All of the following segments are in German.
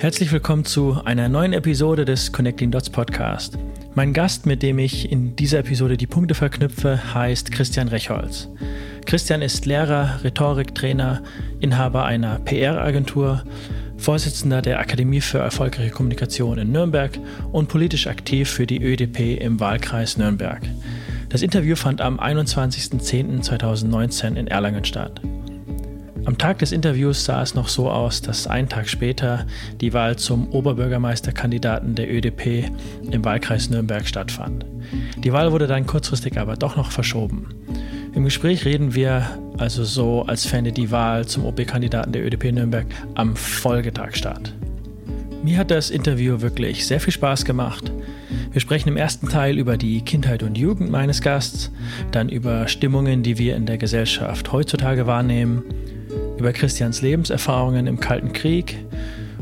Herzlich willkommen zu einer neuen Episode des Connecting Dots Podcast. Mein Gast, mit dem ich in dieser Episode die Punkte verknüpfe, heißt Christian Rechholz. Christian ist Lehrer, Rhetoriktrainer, Inhaber einer PR-Agentur, Vorsitzender der Akademie für erfolgreiche Kommunikation in Nürnberg und politisch aktiv für die ÖDP im Wahlkreis Nürnberg. Das Interview fand am 21.10.2019 in Erlangen statt. Am Tag des Interviews sah es noch so aus, dass einen Tag später die Wahl zum Oberbürgermeisterkandidaten der ÖDP im Wahlkreis Nürnberg stattfand. Die Wahl wurde dann kurzfristig aber doch noch verschoben. Im Gespräch reden wir also so, als fände die Wahl zum OB-Kandidaten der ÖDP Nürnberg am Folgetag statt. Mir hat das Interview wirklich sehr viel Spaß gemacht. Wir sprechen im ersten Teil über die Kindheit und Jugend meines Gasts, dann über Stimmungen, die wir in der Gesellschaft heutzutage wahrnehmen, über Christians Lebenserfahrungen im Kalten Krieg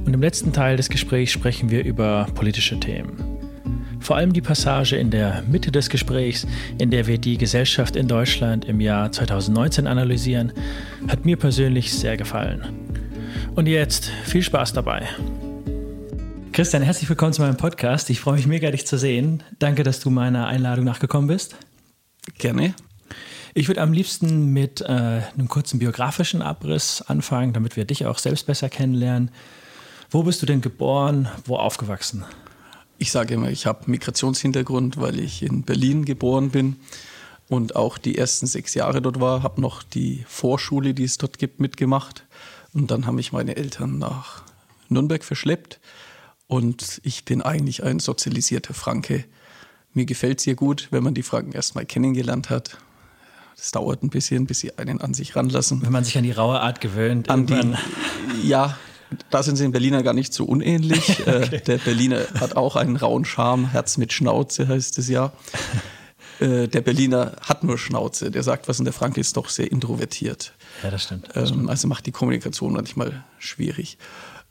und im letzten Teil des Gesprächs sprechen wir über politische Themen. Vor allem die Passage in der Mitte des Gesprächs, in der wir die Gesellschaft in Deutschland im Jahr 2019 analysieren, hat mir persönlich sehr gefallen. Und jetzt viel Spaß dabei. Christian, herzlich willkommen zu meinem Podcast. Ich freue mich mega, dich zu sehen. Danke, dass du meiner Einladung nachgekommen bist. Gerne. Ich würde am liebsten mit äh, einem kurzen biografischen Abriss anfangen, damit wir dich auch selbst besser kennenlernen. Wo bist du denn geboren? Wo aufgewachsen? Ich sage immer, ich habe Migrationshintergrund, weil ich in Berlin geboren bin und auch die ersten sechs Jahre dort war. Habe noch die Vorschule, die es dort gibt, mitgemacht. Und dann haben mich meine Eltern nach Nürnberg verschleppt. Und ich bin eigentlich ein sozialisierter Franke. Mir gefällt es hier gut, wenn man die Franken erstmal kennengelernt hat. Das dauert ein bisschen, bis sie einen an sich ranlassen. Wenn man sich an die raue Art gewöhnt. An die, ja, da sind sie in Berliner gar nicht so unähnlich. Äh, okay. Der Berliner hat auch einen rauen Charme, Herz mit Schnauze heißt es ja. Äh, der Berliner hat nur Schnauze, der sagt was und der Franke ist doch sehr introvertiert. Ja, das stimmt. Das ähm, also macht die Kommunikation manchmal schwierig.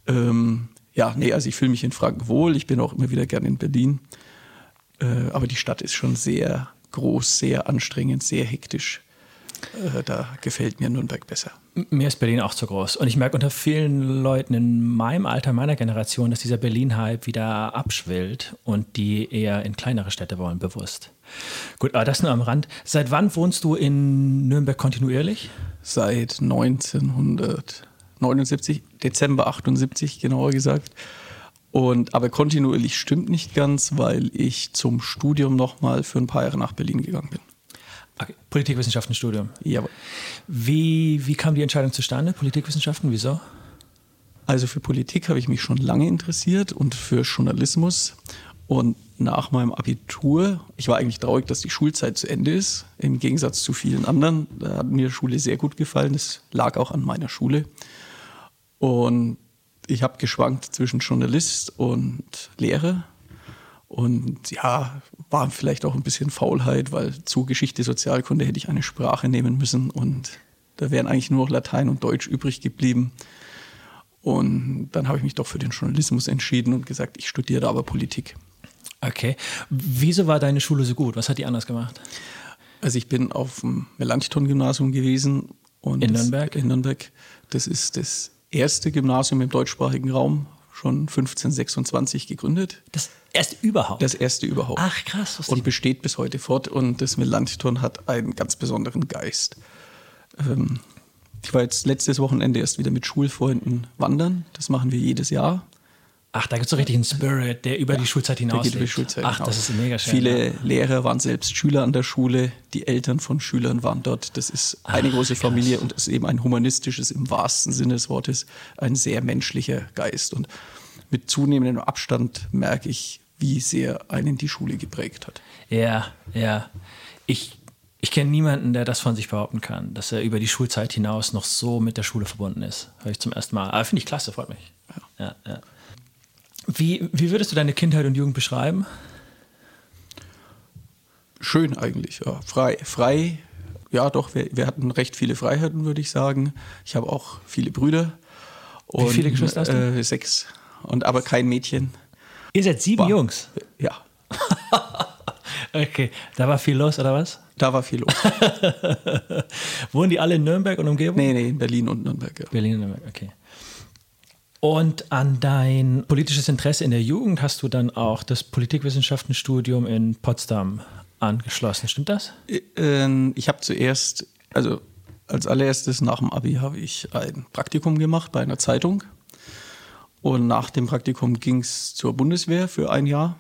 Ähm, ja, nee, also ich fühle mich in Franken wohl, ich bin auch immer wieder gern in Berlin. Äh, aber die Stadt ist schon sehr groß, sehr anstrengend, sehr hektisch. Äh, da gefällt mir Nürnberg besser. Mir ist Berlin auch zu groß. Und ich merke unter vielen Leuten in meinem Alter, meiner Generation, dass dieser Berlin-Hype wieder abschwillt und die eher in kleinere Städte wollen, bewusst. Gut, aber das nur am Rand. Seit wann wohnst du in Nürnberg kontinuierlich? Seit 1979, Dezember 78 genauer gesagt. Und, aber kontinuierlich stimmt nicht ganz, weil ich zum Studium nochmal für ein paar Jahre nach Berlin gegangen bin. Okay. Politikwissenschaftenstudium. Jawohl. Wie, wie kam die Entscheidung zustande? Politikwissenschaften, wieso? Also für Politik habe ich mich schon lange interessiert und für Journalismus. Und nach meinem Abitur, ich war eigentlich traurig, dass die Schulzeit zu Ende ist, im Gegensatz zu vielen anderen. Da hat mir Schule sehr gut gefallen. Das lag auch an meiner Schule. Und ich habe geschwankt zwischen Journalist und Lehrer. Und ja, war vielleicht auch ein bisschen Faulheit, weil zu Geschichte, Sozialkunde hätte ich eine Sprache nehmen müssen und da wären eigentlich nur noch Latein und Deutsch übrig geblieben. Und dann habe ich mich doch für den Journalismus entschieden und gesagt, ich studiere aber Politik. Okay. Wieso war deine Schule so gut? Was hat die anders gemacht? Also ich bin auf dem Melanchthon-Gymnasium gewesen. Und in Nürnberg? In Nürnberg. Das ist das erste Gymnasium im deutschsprachigen Raum, schon 1526 gegründet. Das erste überhaupt? Das erste überhaupt. Ach krass. Was und besteht bis heute fort. Und das Melanchthon hat einen ganz besonderen Geist. Ähm, ich war jetzt letztes Wochenende erst wieder mit Schulfreunden wandern. Das machen wir jedes Jahr. Ach, da gibt es so richtig einen Spirit, der über ja, die Schulzeit hinaus geht. Über die Schulzeit Ach, hinaus. das ist mega schön. Viele ja. Lehrer waren selbst Schüler an der Schule, die Eltern von Schülern waren dort. Das ist eine Ach, große Familie krass. und ist eben ein humanistisches, im wahrsten Sinne des Wortes, ein sehr menschlicher Geist. Und mit zunehmendem Abstand merke ich, wie sehr einen die Schule geprägt hat. Ja, ja. Ich, ich kenne niemanden, der das von sich behaupten kann, dass er über die Schulzeit hinaus noch so mit der Schule verbunden ist. Höre ich zum ersten Mal. Aber finde ich klasse, freut mich. Ja. Ja, ja. Wie, wie würdest du deine Kindheit und Jugend beschreiben? Schön eigentlich, ja. Frei, frei, ja doch, wir, wir hatten recht viele Freiheiten, würde ich sagen. Ich habe auch viele Brüder. Und, Wie viele Geschwister hast du? Äh, sechs. Und aber kein Mädchen. Ihr seid sieben War, Jungs? Ja. Okay, da war viel los, oder was? Da war viel los. Wohnen die alle in Nürnberg und Umgebung? Nee, nee, in Berlin und Nürnberg. Ja. Berlin und Nürnberg, okay. Und an dein politisches Interesse in der Jugend hast du dann auch das Politikwissenschaftenstudium in Potsdam angeschlossen, stimmt das? Ähm, ich habe zuerst, also als allererstes nach dem Abi habe ich ein Praktikum gemacht bei einer Zeitung. Und nach dem Praktikum ging es zur Bundeswehr für ein Jahr.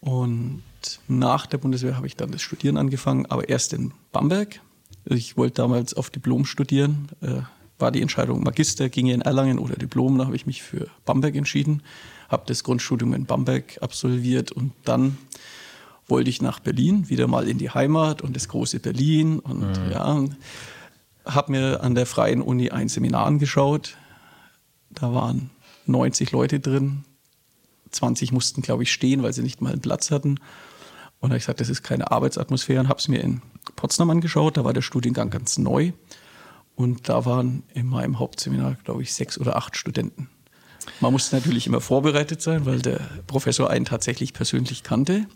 Und nach der Bundeswehr habe ich dann das Studieren angefangen, aber erst in Bamberg. Ich wollte damals auf Diplom studieren. War die Entscheidung Magister, ging in Erlangen oder Diplom. Da habe ich mich für Bamberg entschieden, habe das Grundstudium in Bamberg absolviert und dann wollte ich nach Berlin, wieder mal in die Heimat und das große Berlin und mhm. ja, habe mir an der Freien Uni ein Seminar angeschaut. Da waren 90 Leute drin, 20 mussten, glaube ich, stehen, weil sie nicht mal einen Platz hatten. Und da habe ich gesagt, das ist keine Arbeitsatmosphäre und habe es mir in Potsdam angeschaut. Da war der Studiengang ganz neu. Und da waren in meinem Hauptseminar, glaube ich, sechs oder acht Studenten. Man musste natürlich immer vorbereitet sein, weil der Professor einen tatsächlich persönlich kannte.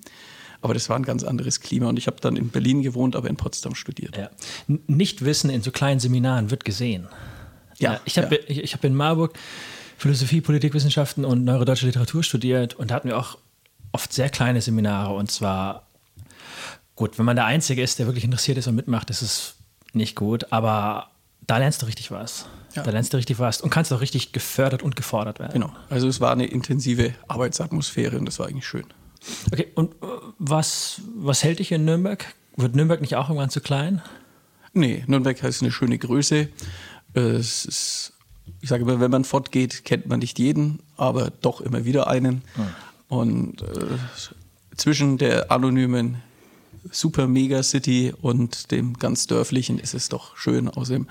Aber das war ein ganz anderes Klima. Und ich habe dann in Berlin gewohnt, aber in Potsdam studiert. Ja. Nichtwissen in so kleinen Seminaren wird gesehen. Ja, ich habe ja. ich, hab in Marburg Philosophie, Politikwissenschaften und neurodeutsche Literatur studiert und da hatten wir auch oft sehr kleine Seminare. Und zwar, gut, wenn man der Einzige ist, der wirklich interessiert ist und mitmacht, ist es nicht gut. Aber da lernst du richtig was. Ja. Da lernst du richtig was und kannst auch richtig gefördert und gefordert werden. Genau. Also es war eine intensive Arbeitsatmosphäre und das war eigentlich schön. Okay, und äh, was, was hält dich in Nürnberg? Wird Nürnberg nicht auch irgendwann zu klein? Nee, Nürnberg ist eine schöne Größe. Es ist, ich sage immer, wenn man fortgeht, kennt man nicht jeden, aber doch immer wieder einen. Hm. Und äh, zwischen der anonymen Super Mega City und dem ganz dörflichen ist es doch schön. Außerdem,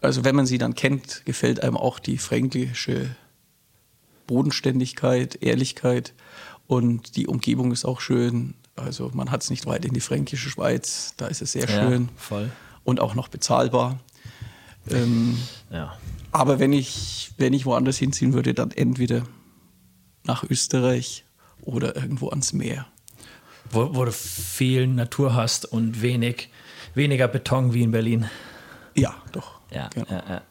also wenn man sie dann kennt, gefällt einem auch die fränkische Bodenständigkeit, Ehrlichkeit und die Umgebung ist auch schön. Also man hat es nicht weit in die fränkische Schweiz, da ist es sehr schön voll. und auch noch bezahlbar. Ähm, ja. Aber wenn ich, wenn ich woanders hinziehen würde, dann entweder nach Österreich oder irgendwo ans Meer. Wo, wo du viel Natur hast und wenig, weniger Beton wie in Berlin. Ja, doch. Ja, genau. ja, ja.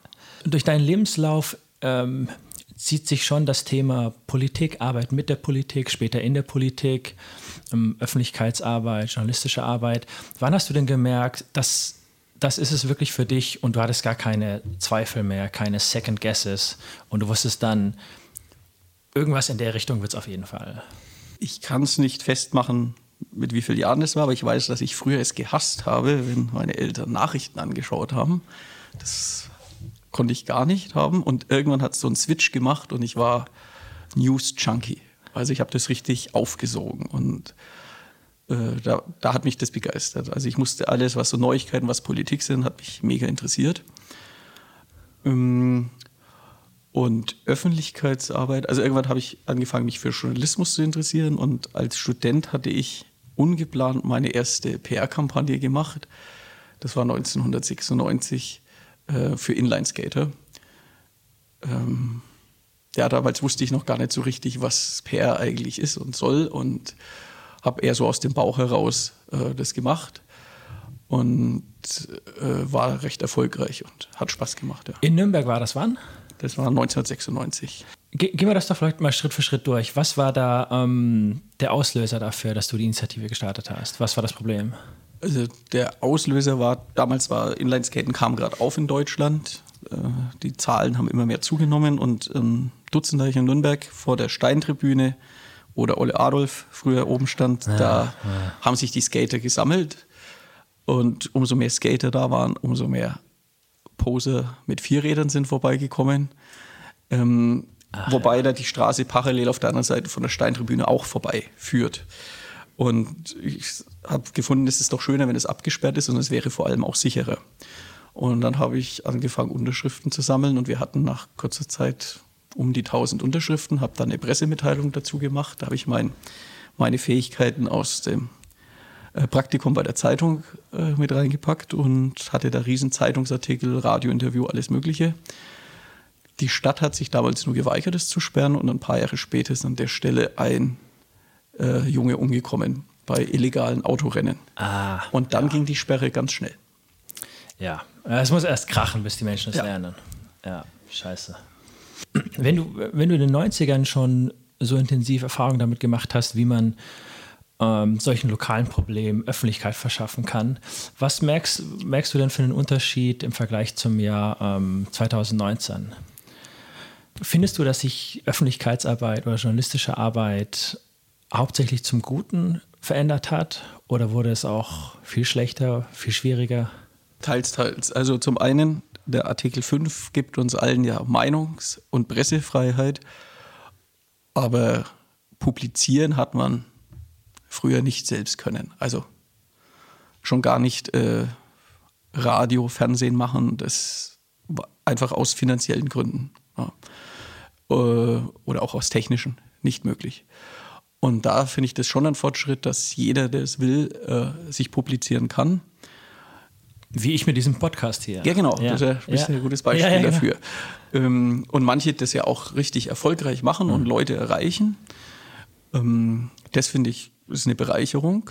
Durch deinen Lebenslauf ähm, zieht sich schon das Thema Politik, Arbeit mit der Politik, später in der Politik, ähm, Öffentlichkeitsarbeit, journalistische Arbeit. Wann hast du denn gemerkt, dass das ist es wirklich für dich und du hattest gar keine Zweifel mehr, keine Second Guesses und du wusstest dann, irgendwas in der Richtung wird es auf jeden Fall. Ich kann es nicht festmachen, mit wie vielen Jahren es war, aber ich weiß, dass ich früher es gehasst habe, wenn meine Eltern Nachrichten angeschaut haben. Das konnte ich gar nicht haben. Und irgendwann hat es so einen Switch gemacht und ich war News Junkie. Also ich habe das richtig aufgesogen und äh, da, da, hat mich das begeistert. Also ich musste alles, was so Neuigkeiten, was Politik sind, hat mich mega interessiert. Ähm, und Öffentlichkeitsarbeit, also irgendwann habe ich angefangen, mich für Journalismus zu interessieren und als Student hatte ich ungeplant meine erste PR-Kampagne gemacht. Das war 1996 äh, für Inlineskater. Ähm, ja, damals wusste ich noch gar nicht so richtig, was PR eigentlich ist und soll und habe eher so aus dem Bauch heraus äh, das gemacht und äh, war recht erfolgreich und hat Spaß gemacht. Ja. In Nürnberg war das wann? Das war 1996. Ge gehen wir das doch vielleicht mal Schritt für Schritt durch. Was war da ähm, der Auslöser dafür, dass du die Initiative gestartet hast? Was war das Problem? Also der Auslöser war, damals war Inlineskaten kam gerade auf in Deutschland. Äh, die Zahlen haben immer mehr zugenommen und ähm, Dutzendeich in Nürnberg vor der Steintribüne, wo der Olle Adolf früher oben stand, ja, da ja. haben sich die Skater gesammelt. Und umso mehr Skater da waren, umso mehr Poser mit Vierrädern sind vorbeigekommen. Ähm, Ach, wobei ja. da die Straße parallel auf der anderen Seite von der Steintribüne auch vorbei führt. Und ich habe gefunden, es ist doch schöner, wenn es abgesperrt ist und es wäre vor allem auch sicherer. Und dann habe ich angefangen, Unterschriften zu sammeln und wir hatten nach kurzer Zeit um die 1000 Unterschriften, habe dann eine Pressemitteilung dazu gemacht. Da habe ich mein, meine Fähigkeiten aus dem Praktikum bei der Zeitung äh, mit reingepackt und hatte da riesen Zeitungsartikel, Radiointerview, alles Mögliche. Die Stadt hat sich damals nur geweigert, es zu sperren und ein paar Jahre später ist an der Stelle ein äh, Junge umgekommen bei illegalen Autorennen. Ah, Und dann ging die Sperre ganz schnell. Ja, es muss erst krachen, bis die Menschen es Ja. lernen. Ja, scheiße. Wenn du, wenn du in den 90ern schon so intensiv Erfahrung damit gemacht hast, wie man ähm, solchen lokalen Problemen Öffentlichkeit verschaffen kann, was merkst, merkst du denn für einen Unterschied im Vergleich zum Jahr ähm, 2019? Findest du, dass sich Öffentlichkeitsarbeit oder journalistische Arbeit hauptsächlich zum Guten verändert hat? Oder wurde es auch viel schlechter, viel schwieriger? Teils, teils. Also zum einen, der Artikel 5 gibt uns allen ja Meinungs- und Pressefreiheit, aber publizieren hat man früher nicht selbst können. Also schon gar nicht äh, Radio, Fernsehen machen, das war einfach aus finanziellen Gründen ja. äh, oder auch aus technischen nicht möglich. Und da finde ich das schon ein Fortschritt, dass jeder, der es will, äh, sich publizieren kann. Wie ich mit diesem Podcast hier. Ja, genau. Ja. Das ist ein bisschen Ja. ein gutes Beispiel Ja, ja, genau. dafür. Ähm, und manche das ja auch richtig erfolgreich machen Mhm. und Leute erreichen. Ähm, das finde ich ist eine Bereicherung.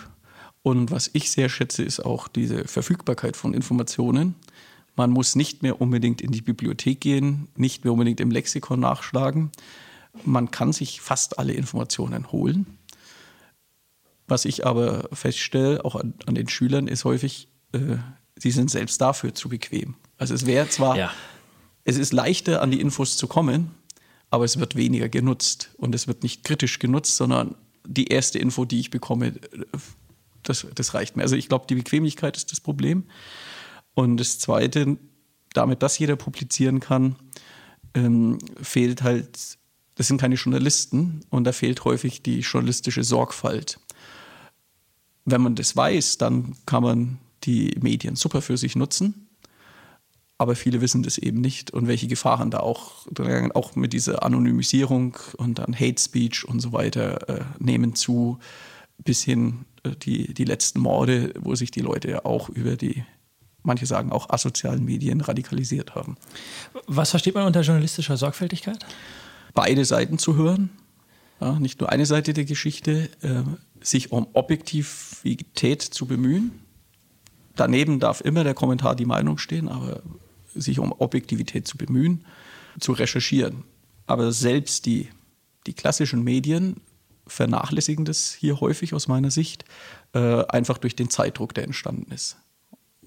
Und was ich sehr schätze, ist auch diese Verfügbarkeit von Informationen. Man muss nicht mehr unbedingt in die Bibliothek gehen, nicht mehr unbedingt im Lexikon nachschlagen. Man kann sich fast alle Informationen holen. Was ich aber feststelle, auch an, an den Schülern, ist häufig, äh, sie sind selbst dafür zu bequem. Also es wäre zwar, Ja. es ist leichter, an die Infos zu kommen, aber es wird weniger genutzt. Und es wird nicht kritisch genutzt, sondern die erste Info, die ich bekomme, das, das reicht mir. Also ich glaube, die Bequemlichkeit ist das Problem. Und das Zweite, damit das jeder publizieren kann, ähm, fehlt halt, das sind keine Journalisten und da fehlt häufig die journalistische Sorgfalt. Wenn man das weiß, dann kann man die Medien super für sich nutzen. Aber viele wissen das eben nicht und welche Gefahren da auch, auch mit dieser Anonymisierung und dann Hate Speech und so weiter äh, nehmen zu, bis hin äh, die, die letzten Morde, wo sich die Leute ja auch über die, manche sagen auch asozialen Medien radikalisiert haben. Was versteht man unter journalistischer Sorgfältigkeit? beide Seiten zu hören, ja, nicht nur eine Seite der Geschichte, äh, sich um Objektivität zu bemühen. Daneben darf immer der Kommentar die Meinung stehen, aber sich um Objektivität zu bemühen, zu recherchieren. Aber selbst die, die klassischen Medien vernachlässigen das hier häufig aus meiner Sicht, äh, einfach durch den Zeitdruck, der entstanden ist.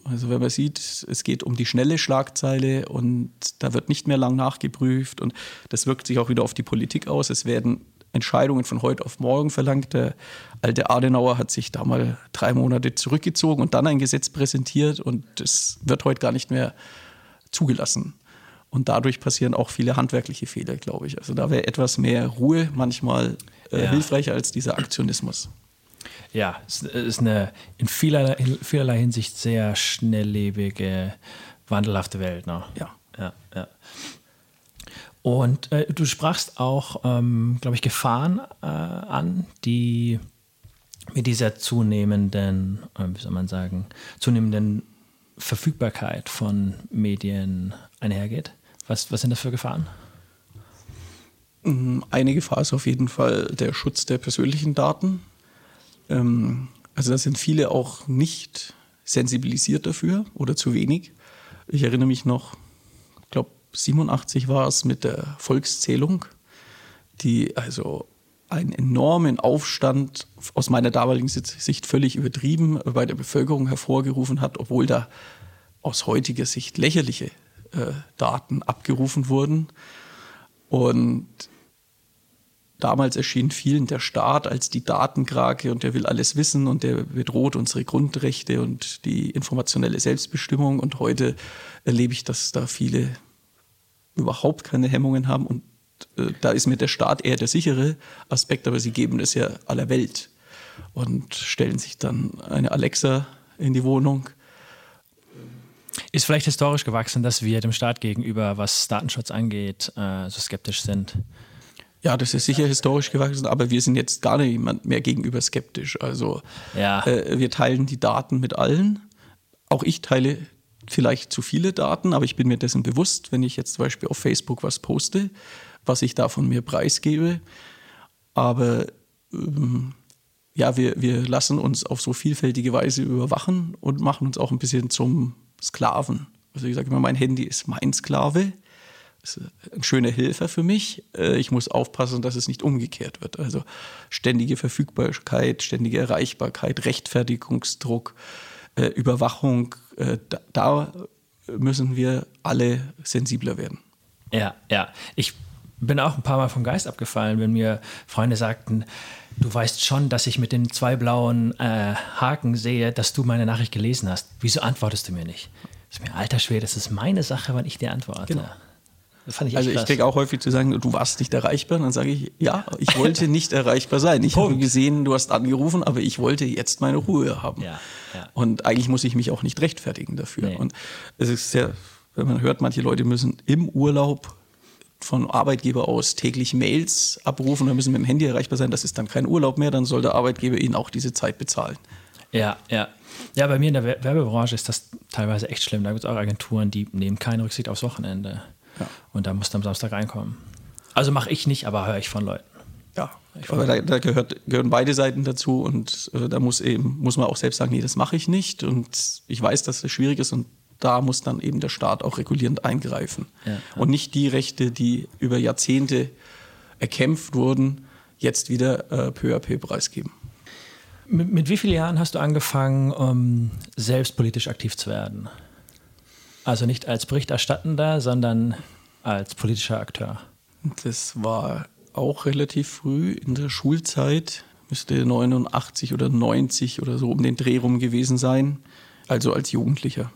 Also wenn man sieht, es geht um die schnelle Schlagzeile und da wird nicht mehr lang nachgeprüft und das wirkt sich auch wieder auf die Politik aus. Es werden Entscheidungen von heute auf morgen verlangt. Der alte Adenauer hat sich da mal drei Monate zurückgezogen und dann ein Gesetz präsentiert und das wird heute gar nicht mehr zugelassen. Und dadurch passieren auch viele handwerkliche Fehler, glaube ich. Also da wäre etwas mehr Ruhe manchmal äh, Ja. hilfreicher als dieser Aktionismus. Ja, es ist eine in vielerlei, in vielerlei Hinsicht sehr schnelllebige, wandelhafte Welt. Ne? Ja. ja, ja. Und äh, du sprachst auch, ähm, glaube ich, Gefahren äh, an, die mit dieser zunehmenden, äh, wie soll man sagen, zunehmenden Verfügbarkeit von Medien einhergeht. Was, was sind das für Gefahren? Eine Gefahr ist auf jeden Fall der Schutz der persönlichen Daten. Ähm, also da sind viele auch nicht sensibilisiert dafür oder zu wenig. Ich erinnere mich noch, ich glaube 87 war es mit der Volkszählung, die also einen enormen Aufstand aus meiner damaligen Sicht völlig übertrieben bei der Bevölkerung hervorgerufen hat, obwohl da aus heutiger Sicht lächerliche äh, Daten abgerufen wurden. Und damals erschien vielen der Staat als die Datenkrake und der will alles wissen und der bedroht unsere Grundrechte und die informationelle Selbstbestimmung. Und heute erlebe ich, dass da viele überhaupt keine Hemmungen haben und äh, da ist mir der Staat eher der sichere Aspekt, aber sie geben es ja aller Welt und stellen sich dann eine Alexa in die Wohnung. Ist vielleicht historisch gewachsen, dass wir dem Staat gegenüber, was Datenschutz angeht, äh, so skeptisch sind. Ja, das ist sicher historisch gewachsen, aber wir sind jetzt gar niemand mehr gegenüber skeptisch. Also Ja. äh, wir teilen die Daten mit allen. Auch ich teile vielleicht zu viele Daten, aber ich bin mir dessen bewusst, wenn ich jetzt zum Beispiel auf Facebook was poste, was ich da von mir preisgebe. Aber ähm, ja, wir, wir lassen uns auf so vielfältige Weise überwachen und machen uns auch ein bisschen zum Sklaven. Also ich sage immer, mein Handy ist mein Sklave. Das ist ein schöner Hilfe für mich. Äh, ich muss aufpassen, dass es nicht umgekehrt wird. Also ständige Verfügbarkeit, ständige Erreichbarkeit, Rechtfertigungsdruck, äh, Überwachung, äh, da müssen wir alle sensibler werden. Ja, ja. Ich bin auch ein paar Mal vom Geist abgefallen, wenn mir Freunde sagten, du weißt schon, dass ich mit den zwei blauen äh, Haken sehe, dass du meine Nachricht gelesen hast. Wieso antwortest du mir nicht? Das ist mir alter Schwer, das ist meine Sache, wann ich dir antworte. Genau. Ich also ich kriege auch häufig zu sagen, du warst nicht erreichbar. Und dann sage ich, ja, ich wollte nicht erreichbar sein. Ich habe gesehen, du hast angerufen, aber ich wollte jetzt meine Ruhe haben. Ja, ja. Und eigentlich muss ich mich auch nicht rechtfertigen dafür. Nee. Und es ist sehr, wenn man hört, manche Leute müssen im Urlaub von Arbeitgeber aus täglich Mails abrufen und müssen mit dem Handy erreichbar sein. Das ist dann kein Urlaub mehr, dann soll der Arbeitgeber ihnen auch diese Zeit bezahlen. Ja, ja. Ja, bei mir in der Werbebranche ist das teilweise echt schlimm. Da gibt es auch Agenturen, die nehmen keine Rücksicht aufs Wochenende. Ja. Und da musst du am Samstag reinkommen. Also mache ich nicht, aber höre ich von Leuten. Ja, aber da, da gehört, gehören beide Seiten dazu und äh, da muss eben, muss man auch selbst sagen, nee, das mache ich nicht. Und ich weiß, dass es schwierig ist und da muss dann eben der Staat auch regulierend eingreifen. Ja. Und nicht die Rechte, die über Jahrzehnte erkämpft wurden, jetzt wieder äh, peu à peu preisgeben. Mit, mit, wie vielen Jahren hast du angefangen, um selbst politisch aktiv zu werden? Also nicht als Berichterstattender, sondern als politischer Akteur. Das war auch relativ früh in der Schulzeit, müsste 89 oder 90 oder so um den Dreh rum gewesen sein, also als Jugendlicher.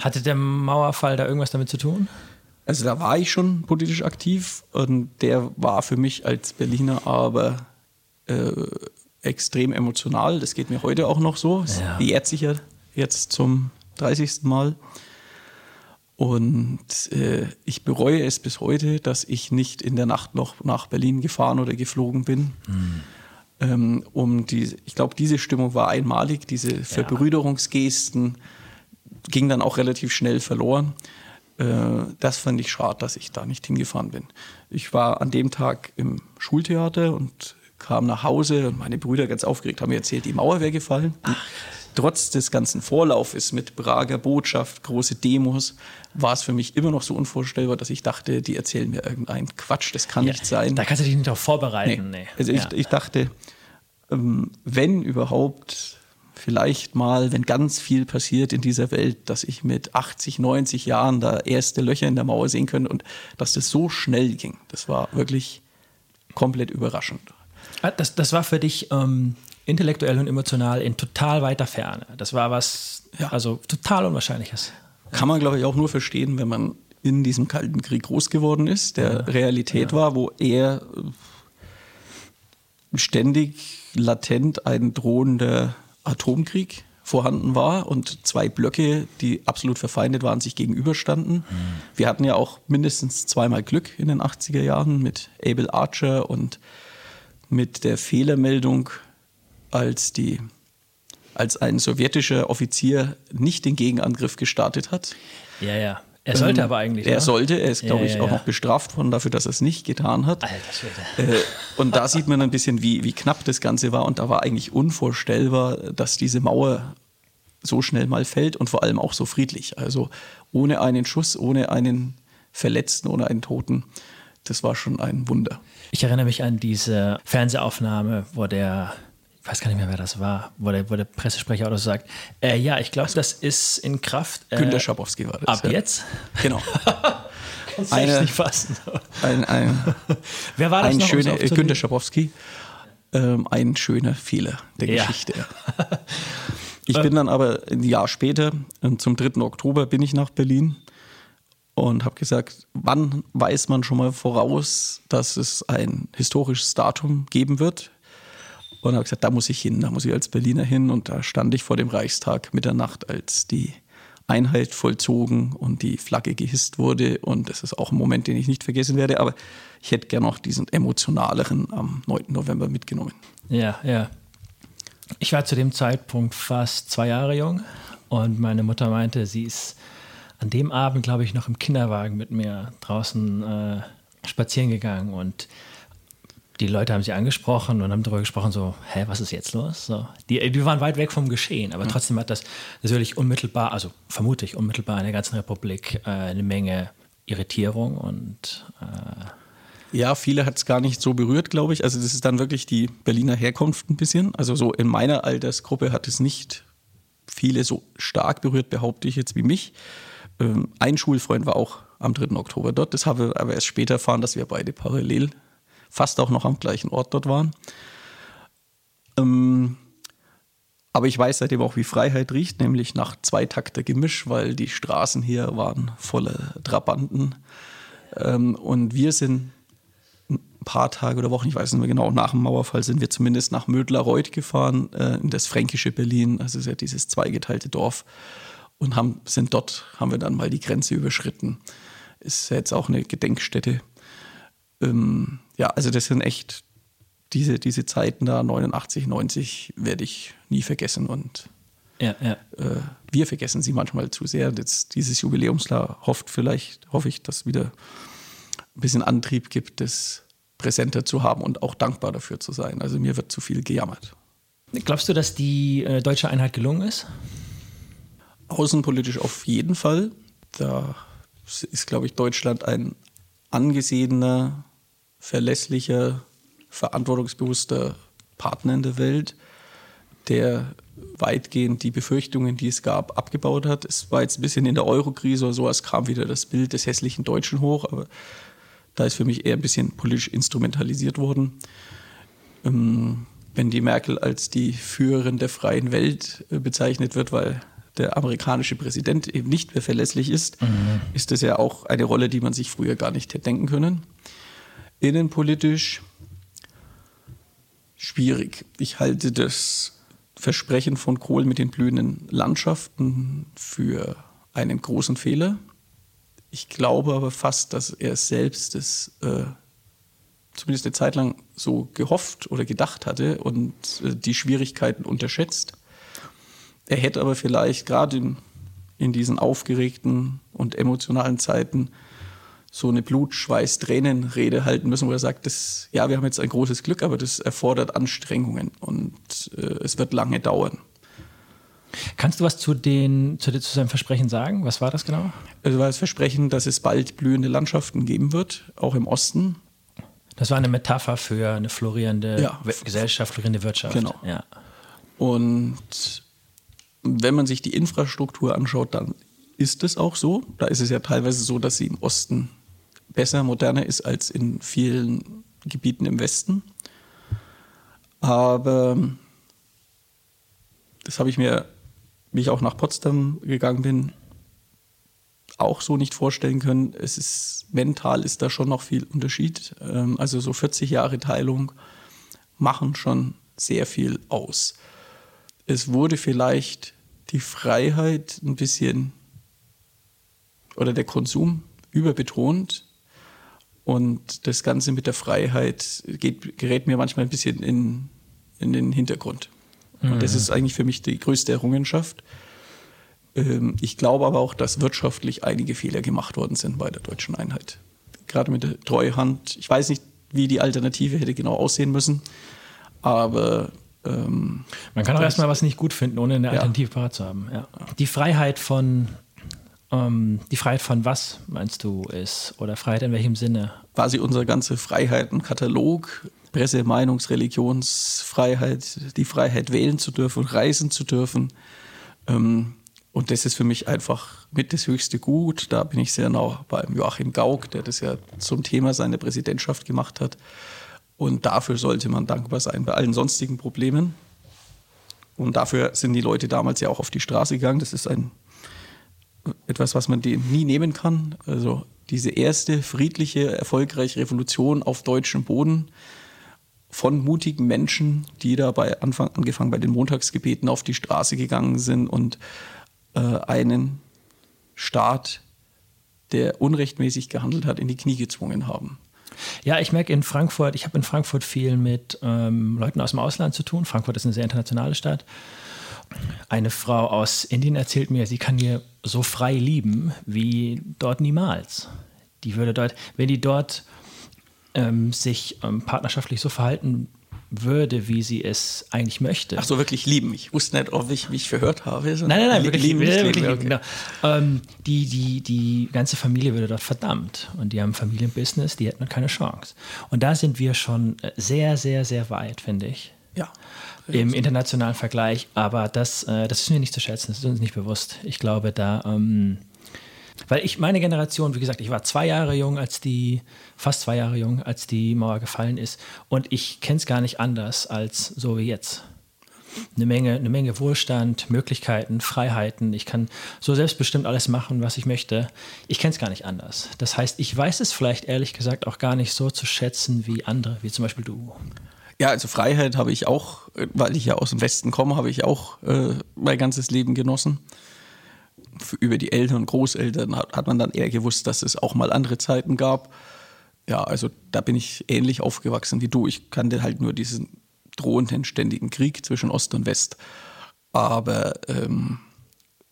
Hatte der Mauerfall da irgendwas damit zu tun? Also da war ich schon politisch aktiv und der war für mich als Berliner aber äh, extrem emotional. Das geht mir heute auch noch so. Es ja. jährt sich ja jetzt zum 30. Mal. Und äh, ich bereue es bis heute, dass ich nicht in der Nacht noch nach Berlin gefahren oder geflogen bin. Mhm. Ähm, um die, ich glaube, diese Stimmung war einmalig, diese Verbrüderungsgesten ging dann auch relativ schnell verloren. Äh, das fand ich schade, dass ich da nicht hingefahren bin. Ich war an dem Tag im Schultheater und kam nach Hause und meine Brüder ganz aufgeregt haben mir erzählt, die Mauer wäre gefallen. Trotz des ganzen Vorlaufes mit Prager Botschaft, große Demos, war es für mich immer noch so unvorstellbar, dass ich dachte, die erzählen mir irgendeinen Quatsch, das kann ja, nicht sein. Da kannst du dich nicht darauf vorbereiten. Nee. Nee. Also ja. ich, ich, dachte, ähm, wenn überhaupt, vielleicht mal, wenn ganz viel passiert in dieser Welt, dass ich mit 80, 90 Jahren da erste Löcher in der Mauer sehen könnte und dass das so schnell ging. Das war wirklich komplett überraschend. Ah, das, das war für dich ähm, intellektuell und emotional in total weiter Ferne. Das war was, ja. also total Unwahrscheinliches. Kann man, glaube ich, auch nur verstehen, wenn man in diesem Kalten Krieg groß geworden ist, der ja. Realität ja. war, wo er ständig latent ein drohender Atomkrieg vorhanden war und zwei Blöcke, die absolut verfeindet waren, sich gegenüberstanden. Mhm. Wir hatten ja auch mindestens zweimal Glück in den 80er Jahren mit Abel Archer und mit der Fehlermeldung als, die, als ein sowjetischer Offizier nicht den Gegenangriff gestartet hat. Ja, ja. Er sollte ähm, aber eigentlich. Er oder? sollte, er ist, glaube ja, ich, ja, auch ja. noch bestraft worden dafür, dass er es nicht getan hat. Alter Schwede. Äh, und da sieht man ein bisschen, wie, wie knapp das Ganze war. Und da war eigentlich unvorstellbar, dass diese Mauer so schnell mal fällt und vor allem auch so friedlich. Also ohne einen Schuss, ohne einen Verletzten, ohne einen Toten. Das war schon ein Wunder. Ich erinnere mich an diese Fernsehaufnahme, wo der weiß gar nicht mehr, wer das war, wo der, wo der Pressesprecher auch so sagt, äh, ja, ich glaube, das ist in Kraft. Äh, Günter Schabowski war das. Ab ja. jetzt? Genau. eine, nicht fassen. Ein, ein, wer war das ein noch? Schöner, äh, Günter Schabowski. Ähm, ein schöner Fehler der ja. Geschichte. Ich bin dann aber ein Jahr später, zum 3. Oktober, bin ich nach Berlin und habe gesagt, wann weiß man schon mal voraus, dass es ein historisches Datum geben wird? Und habe gesagt, da muss ich hin, da muss ich als Berliner hin. Und da stand ich vor dem Reichstag Mitternacht, als die Einheit vollzogen und die Flagge gehisst wurde. Und das ist auch ein Moment, den ich nicht vergessen werde. Aber ich hätte gerne noch diesen emotionaleren am 9. November mitgenommen. Ja, ja. Ich war zu dem Zeitpunkt fast zwei Jahre jung und meine Mutter meinte, sie ist an dem Abend, glaube ich, noch im Kinderwagen mit mir draußen äh, spazieren gegangen und die Leute haben sie angesprochen und haben darüber gesprochen, so, hä, was ist jetzt los? So, die, die waren weit weg vom Geschehen, aber trotzdem hat das natürlich unmittelbar, also vermute ich unmittelbar in der ganzen Republik äh, eine Menge Irritierung und äh ja, viele hat es gar nicht so berührt, glaube ich. Also das ist dann wirklich die Berliner Herkunft ein bisschen. Also so in meiner Altersgruppe hat es nicht viele so stark berührt, behaupte ich jetzt wie mich. Ähm, ein Schulfreund war auch am 3. Oktober dort. Das habe ich aber erst später erfahren, dass wir beide parallel fast auch noch am gleichen Ort dort waren. Ähm, aber ich weiß seitdem auch, wie Freiheit riecht, nämlich nach Zweitakter Gemisch, weil die Straßen hier waren voller Trabanten. Ähm, und wir sind ein paar Tage oder Wochen, ich weiß nicht mehr genau, nach dem Mauerfall sind wir zumindest nach Mödlarreuth gefahren, äh, in das fränkische Berlin, also ja dieses zweigeteilte Dorf. Und haben, sind dort, haben wir dann mal die Grenze überschritten. Ist ja jetzt auch eine Gedenkstätte. Ähm, ja, also das sind echt diese, diese Zeiten da, 89, 90, werde ich nie vergessen und ja, ja. Äh, wir vergessen sie manchmal zu sehr. Jetzt dieses Jubiläumsjahr hofft vielleicht, hoffe ich, dass wieder ein bisschen Antrieb gibt, das präsenter zu haben und auch dankbar dafür zu sein. Also mir wird zu viel gejammert. Glaubst du, dass die äh, deutsche Einheit gelungen ist? Außenpolitisch auf jeden Fall. Da ist, glaube ich, Deutschland ein angesehener, verlässlicher verantwortungsbewusster Partner in der Welt, der weitgehend die Befürchtungen, die es gab, abgebaut hat. Es war jetzt ein bisschen in der Euro-Krise oder so, es kam wieder das Bild des hässlichen Deutschen hoch, aber da ist für mich eher ein bisschen politisch instrumentalisiert worden. Ähm, wenn die Merkel als die Führerin der freien Welt äh, bezeichnet wird, weil der amerikanische Präsident eben nicht mehr verlässlich ist, mhm. ist das ja auch eine Rolle, die man sich früher gar nicht hätte denken können. Innenpolitisch schwierig. Ich halte das Versprechen von Kohl mit den blühenden Landschaften für einen großen Fehler. Ich glaube aber fast, dass er selbst es äh, zumindest eine Zeit lang so gehofft oder gedacht hatte und äh, die Schwierigkeiten unterschätzt. Er hätte aber vielleicht gerade in, in diesen aufgeregten und emotionalen Zeiten so eine Blut, Schweiß, Tränen-Rede halten müssen, wo er sagt, das, ja, wir haben jetzt ein großes Glück, aber das erfordert Anstrengungen und äh, es wird lange dauern. Kannst du was zu, den, zu, zu seinem Versprechen sagen? Was war das genau? Es war das Versprechen, dass es bald blühende Landschaften geben wird, auch im Osten. Das war eine Metapher für eine florierende ja. Gesellschaft, florierende Wirtschaft. Genau. Ja. Und wenn man sich die Infrastruktur anschaut, dann ist es auch so. Da ist es ja teilweise so, dass sie im Osten besser, moderner ist als in vielen Gebieten im Westen. Aber das habe ich mir, wie ich auch nach Potsdam gegangen bin, auch so nicht vorstellen können. Es ist mental ist da schon noch viel Unterschied. Ähm, also so 40 Jahre Teilung machen schon sehr viel aus. Es wurde vielleicht die Freiheit ein bisschen oder der Konsum überbetont und das Ganze mit der Freiheit geht, gerät mir manchmal ein bisschen in, in den Hintergrund. Mhm. Und das mhm. ist eigentlich für mich die größte Errungenschaft. Ähm, ich glaube aber auch, dass wirtschaftlich einige Fehler gemacht worden sind bei der deutschen Einheit. Gerade mit der Treuhand. Ich weiß nicht, wie die Alternative hätte genau aussehen müssen, aber ähm, man kann auch erstmal was nicht gut finden, ohne eine Alternative ja. parat zu haben. Ja. Die Freiheit von ähm, die Freiheit von was, meinst du, ist? Oder Freiheit in welchem Sinne? Quasi unser ganzer Freiheitenkatalog, Presse-, Meinungs-, Religionsfreiheit, die Freiheit wählen zu dürfen, reisen zu dürfen. Ähm, und das ist für mich einfach mit das höchste Gut. Da bin ich sehr nah beim Joachim Gauck, der das ja zum Thema seiner Präsidentschaft gemacht hat. Und dafür sollte man dankbar sein bei allen sonstigen Problemen. Und dafür sind die Leute damals ja auch auf die Straße gegangen. Das ist ein etwas, was man nie nehmen kann. Also diese erste friedliche, erfolgreiche Revolution auf deutschem Boden von mutigen Menschen, die da bei Anfang, angefangen bei den Montagsgebeten auf die Straße gegangen sind und äh, einen Staat, der unrechtmäßig gehandelt hat, in die Knie gezwungen haben. Ja, ich merke in Frankfurt, ich habe in Frankfurt viel mit ähm, Leuten aus dem Ausland zu tun. Frankfurt ist eine sehr internationale Stadt. Eine Frau aus Indien erzählt mir, sie kann hier so frei lieben wie dort niemals. Die würde dort, wenn die dort ähm, sich ähm, partnerschaftlich so verhalten würde, wie sie es eigentlich möchte. Ach so, wirklich lieben. Ich wusste nicht, ob ich mich verhört habe. Nein, nein, nein, wirklich lieben. Wirklich, wirklich lieben, okay. genau. ähm, die, die, die ganze Familie würde dort verdammt. Und die haben Familienbusiness, die hätten keine Chance. Und da sind wir schon sehr, sehr, sehr weit, finde ich. Ja. Im internationalen Vergleich. Aber das, äh, das ist mir nicht zu schätzen, das ist uns nicht bewusst. Ich glaube, da. Ähm, weil ich, meine Generation, wie gesagt, ich war zwei Jahre jung, als die, fast zwei Jahre jung, als die Mauer gefallen ist. Und ich kenne es gar nicht anders als so wie jetzt. Eine Menge, eine Menge Wohlstand, Möglichkeiten, Freiheiten. Ich kann so selbstbestimmt alles machen, was ich möchte. Ich kenne es gar nicht anders. Das heißt, ich weiß es vielleicht ehrlich gesagt auch gar nicht so zu schätzen wie andere, wie zum Beispiel du. Ja, also Freiheit habe ich auch, weil ich ja aus dem Westen komme, habe ich auch äh, mein ganzes Leben genossen über die Eltern und Großeltern hat, hat man dann eher gewusst, dass es auch mal andere Zeiten gab. Ja, also da bin ich ähnlich aufgewachsen wie du. Ich kannte halt nur diesen drohenden ständigen Krieg zwischen Ost und West. Aber ähm,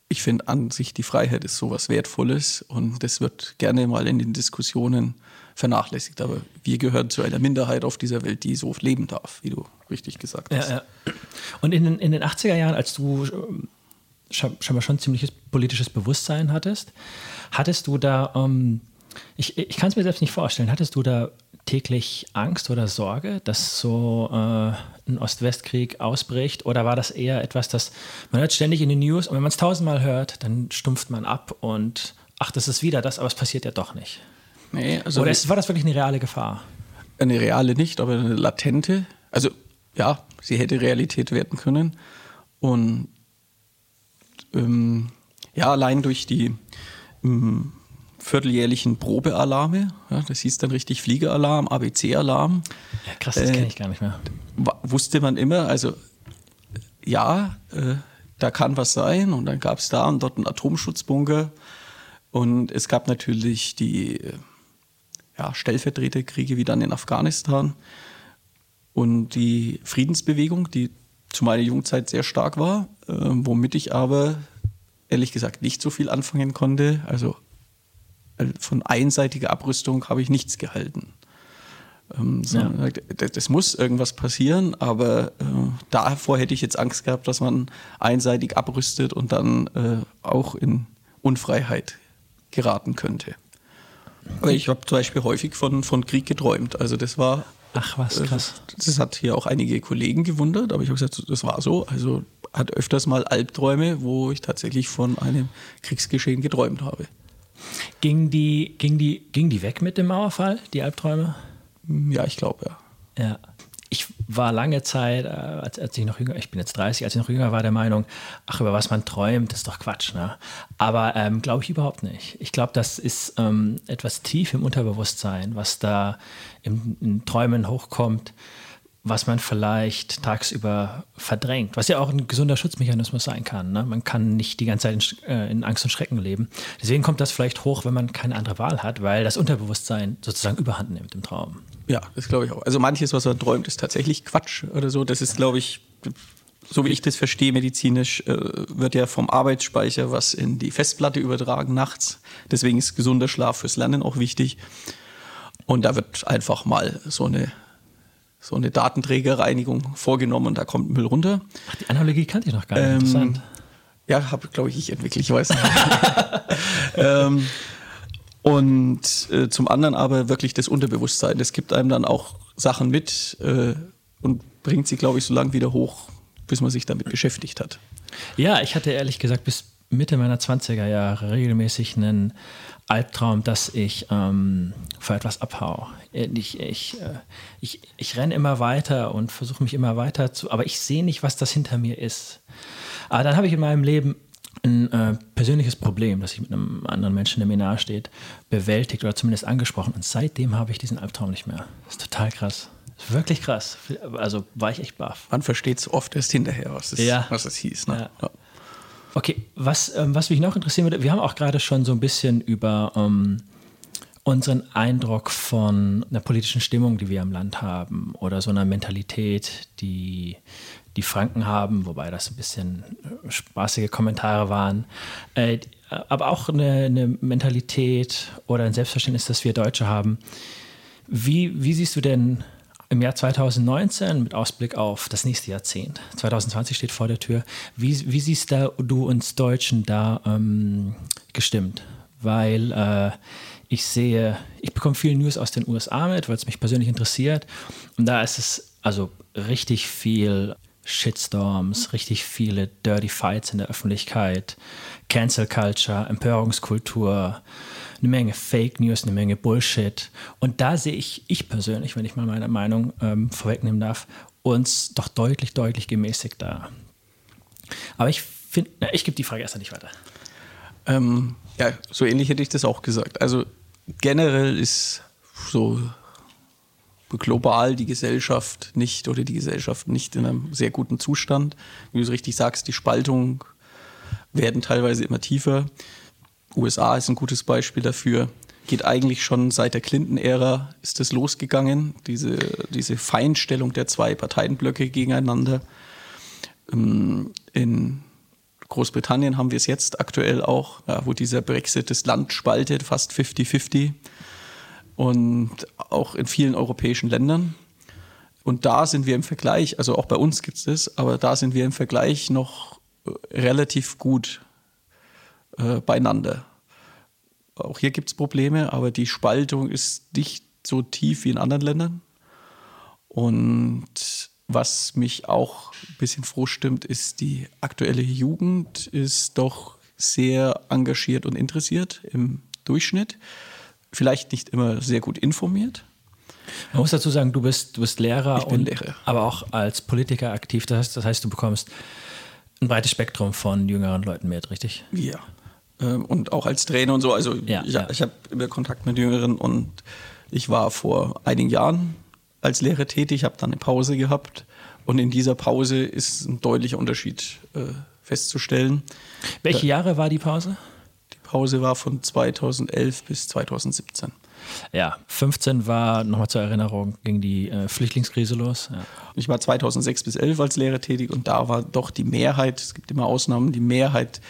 ich finde an sich, die Freiheit ist sowas Wertvolles und das wird gerne mal in den Diskussionen vernachlässigt. Aber wir gehören zu einer Minderheit auf dieser Welt, die so leben darf, wie du richtig gesagt hast. Ja, ja. Und in den, in den 80er Jahren, als du scheinbar schon ziemliches politisches Bewusstsein hattest. Hattest du da, ähm, ich, ich kann es mir selbst nicht vorstellen, hattest du da täglich Angst oder Sorge, dass so äh, ein Ost-West-Krieg ausbricht? Oder war das eher etwas, das man hört ständig in den News und wenn man es tausendmal hört, dann stumpft man ab und ach, das ist wieder das, aber es passiert ja doch nicht. Nee, also oder ist, war das wirklich eine reale Gefahr? Eine reale nicht, aber eine latente. Also ja, sie hätte Realität werden können. Und ähm, ja, allein durch die ähm, vierteljährlichen Probealarme, ja, das hieß dann richtig Fliegealarm, ABC-Alarm. Ja, krass, das äh, kenne ich gar nicht mehr. Wusste man immer, also ja, äh, da kann was sein und dann gab es da und dort einen Atomschutzbunker und es gab natürlich die ja, Stellvertreterkriege wie dann in Afghanistan und die Friedensbewegung, die zu meiner Jugendzeit sehr stark war, äh, womit ich aber ehrlich gesagt nicht so viel anfangen konnte. Also äh, von einseitiger Abrüstung habe ich nichts gehalten. Ähm, ja. das, das, muss irgendwas passieren, aber äh, davor hätte ich jetzt Angst gehabt, dass man einseitig abrüstet und dann äh, auch in Unfreiheit geraten könnte. Aber ich habe zum Beispiel häufig von, von Krieg geträumt. Also das war Ach was, äh, krass. Das hat hier auch einige Kollegen gewundert, aber ich habe gesagt, das war so. Also hat öfters mal Albträume, wo ich tatsächlich von einem Kriegsgeschehen geträumt habe. Ging die, ging die, ging die weg mit dem Mauerfall, die Albträume? Ja, ich glaube, ja. Ja ich war lange Zeit, äh, als, als, ich noch jünger, ich bin jetzt 30, als ich noch jünger war, der Meinung, ach, über was man träumt, ist doch Quatsch. Ne? Aber ähm, glaube ich überhaupt nicht. Ich glaube, das ist ähm, etwas tief im Unterbewusstsein, was da im, in Träumen hochkommt, was man vielleicht tagsüber verdrängt, was ja auch ein gesunder Schutzmechanismus sein kann. Ne? Man kann nicht die ganze Zeit in, äh, in, Angst und Schrecken leben. Deswegen kommt das vielleicht hoch, wenn man keine andere Wahl hat, weil das Unterbewusstsein sozusagen überhand nimmt im Traum. Ja, das glaube ich auch. Also manches, was man träumt, ist tatsächlich Quatsch oder so. Das ist, glaube ich, so wie ich das verstehe, medizinisch äh, wird ja vom Arbeitsspeicher was in die Festplatte übertragen nachts. Deswegen ist gesunder Schlaf fürs Lernen auch wichtig. Und da wird einfach mal so eine so eine Datenträgerreinigung vorgenommen und da kommt Müll runter. Ach, die Analogie kannte ich noch gar nicht. Ähm, Interessant. Ja, habe, glaube ich, ich entwickelt, ich weiß nicht. ähm, und äh, zum anderen aber wirklich das Unterbewusstsein. Das gibt einem dann auch Sachen mit äh, und bringt sie, glaube ich, so lange wieder hoch, bis man sich damit beschäftigt hat. Ja, ich hatte ehrlich gesagt bis Mitte meiner 20er Jahre regelmäßig einen Albtraum, dass ich ähm, vor etwas abhau. Ich, ich, äh, ich, ich renne immer weiter und versuche mich immer weiter zu, aber ich sehe nicht, was das hinter mir ist. Aber dann habe ich in meinem Leben ein äh, persönliches Problem, das sich mit einem anderen Menschen, der mir nahe steht, bewältigt oder zumindest angesprochen. Und seitdem habe ich diesen Albtraum nicht mehr. Das ist total krass. Das ist wirklich krass. Also war ich echt baff. Man versteht es oft erst hinterher, was es, ja. was es hieß. Ne? Ja. Ja. Okay, was, ähm, was mich noch interessieren würde, wir haben auch gerade schon so ein bisschen über ähm, unseren Eindruck von einer politischen Stimmung, die wir im Land haben, oder so einer Mentalität, die die Franken haben, wobei das ein bisschen äh, spaßige Kommentare waren, äh, aber auch eine, eine Mentalität oder ein Selbstverständnis, das wir Deutsche haben, Wie, wie siehst du denn im Jahr 2019 mit Ausblick auf das nächste Jahrzehnt, 2020 steht vor der Tür, wie, wie siehst du uns Deutschen da ähm, gestimmt? Weil äh, ich sehe, ich bekomme viel News aus den USA mit, weil es mich persönlich interessiert. Und da ist es also richtig viel Shitstorms, richtig viele Dirty Fights in der Öffentlichkeit, Cancel Culture, Empörungskultur, eine Menge Fake News, eine Menge Bullshit. Und da sehe ich, ich persönlich, wenn ich mal meine Meinung ähm, vorwegnehmen darf, uns doch deutlich, deutlich gemäßigt da. Aber ich finde, ich gebe die Frage erst nicht weiter. Ähm, ja, so ähnlich hätte ich das auch gesagt. Also generell ist so global die Gesellschaft nicht oder die Gesellschaft nicht in einem sehr guten Zustand. Wie du so richtig sagst, die Spaltungen werden teilweise immer tiefer. USA ist ein gutes Beispiel dafür. Geht eigentlich schon seit der Clinton-Ära ist das losgegangen, diese, diese Feinstellung der zwei Parteienblöcke gegeneinander. Ähm, in Großbritannien haben wir es jetzt aktuell auch, ja, wo dieser Brexit das Land spaltet, fast 50-50. Und auch in vielen europäischen Ländern. Und da sind wir im Vergleich, also auch bei uns gibt es das, aber da sind wir im Vergleich noch äh, relativ gut äh, beieinander. Auch hier gibt es Probleme, aber die Spaltung ist nicht so tief wie in anderen Ländern. Und was mich auch ein bisschen froh stimmt, ist, die aktuelle Jugend ist doch sehr engagiert und interessiert im Durchschnitt. Vielleicht nicht immer sehr gut informiert. Man muss dazu sagen, du bist, du bist Lehrer, ich bin und, Lehrer, aber auch als Politiker aktiv. Das heißt, das heißt, du bekommst ein breites Spektrum von jüngeren Leuten mit, richtig? Ja. Ähm, und auch als Trainer und so. Also ja, ich, ja. ich habe immer Kontakt mit Jüngeren und ich war vor einigen Jahren als Lehrer tätig, habe dann eine Pause gehabt und in dieser Pause ist ein deutlicher Unterschied äh, festzustellen. Welche Jahre war die Pause? Die Pause war von 2011 bis 2017. Ja, 15 war, nochmal zur Erinnerung, ging die äh, Flüchtlingskrise los. Ja. Ich war 2006 bis 11 als Lehrer tätig und da war doch die Mehrheit, es gibt immer Ausnahmen, die Mehrheit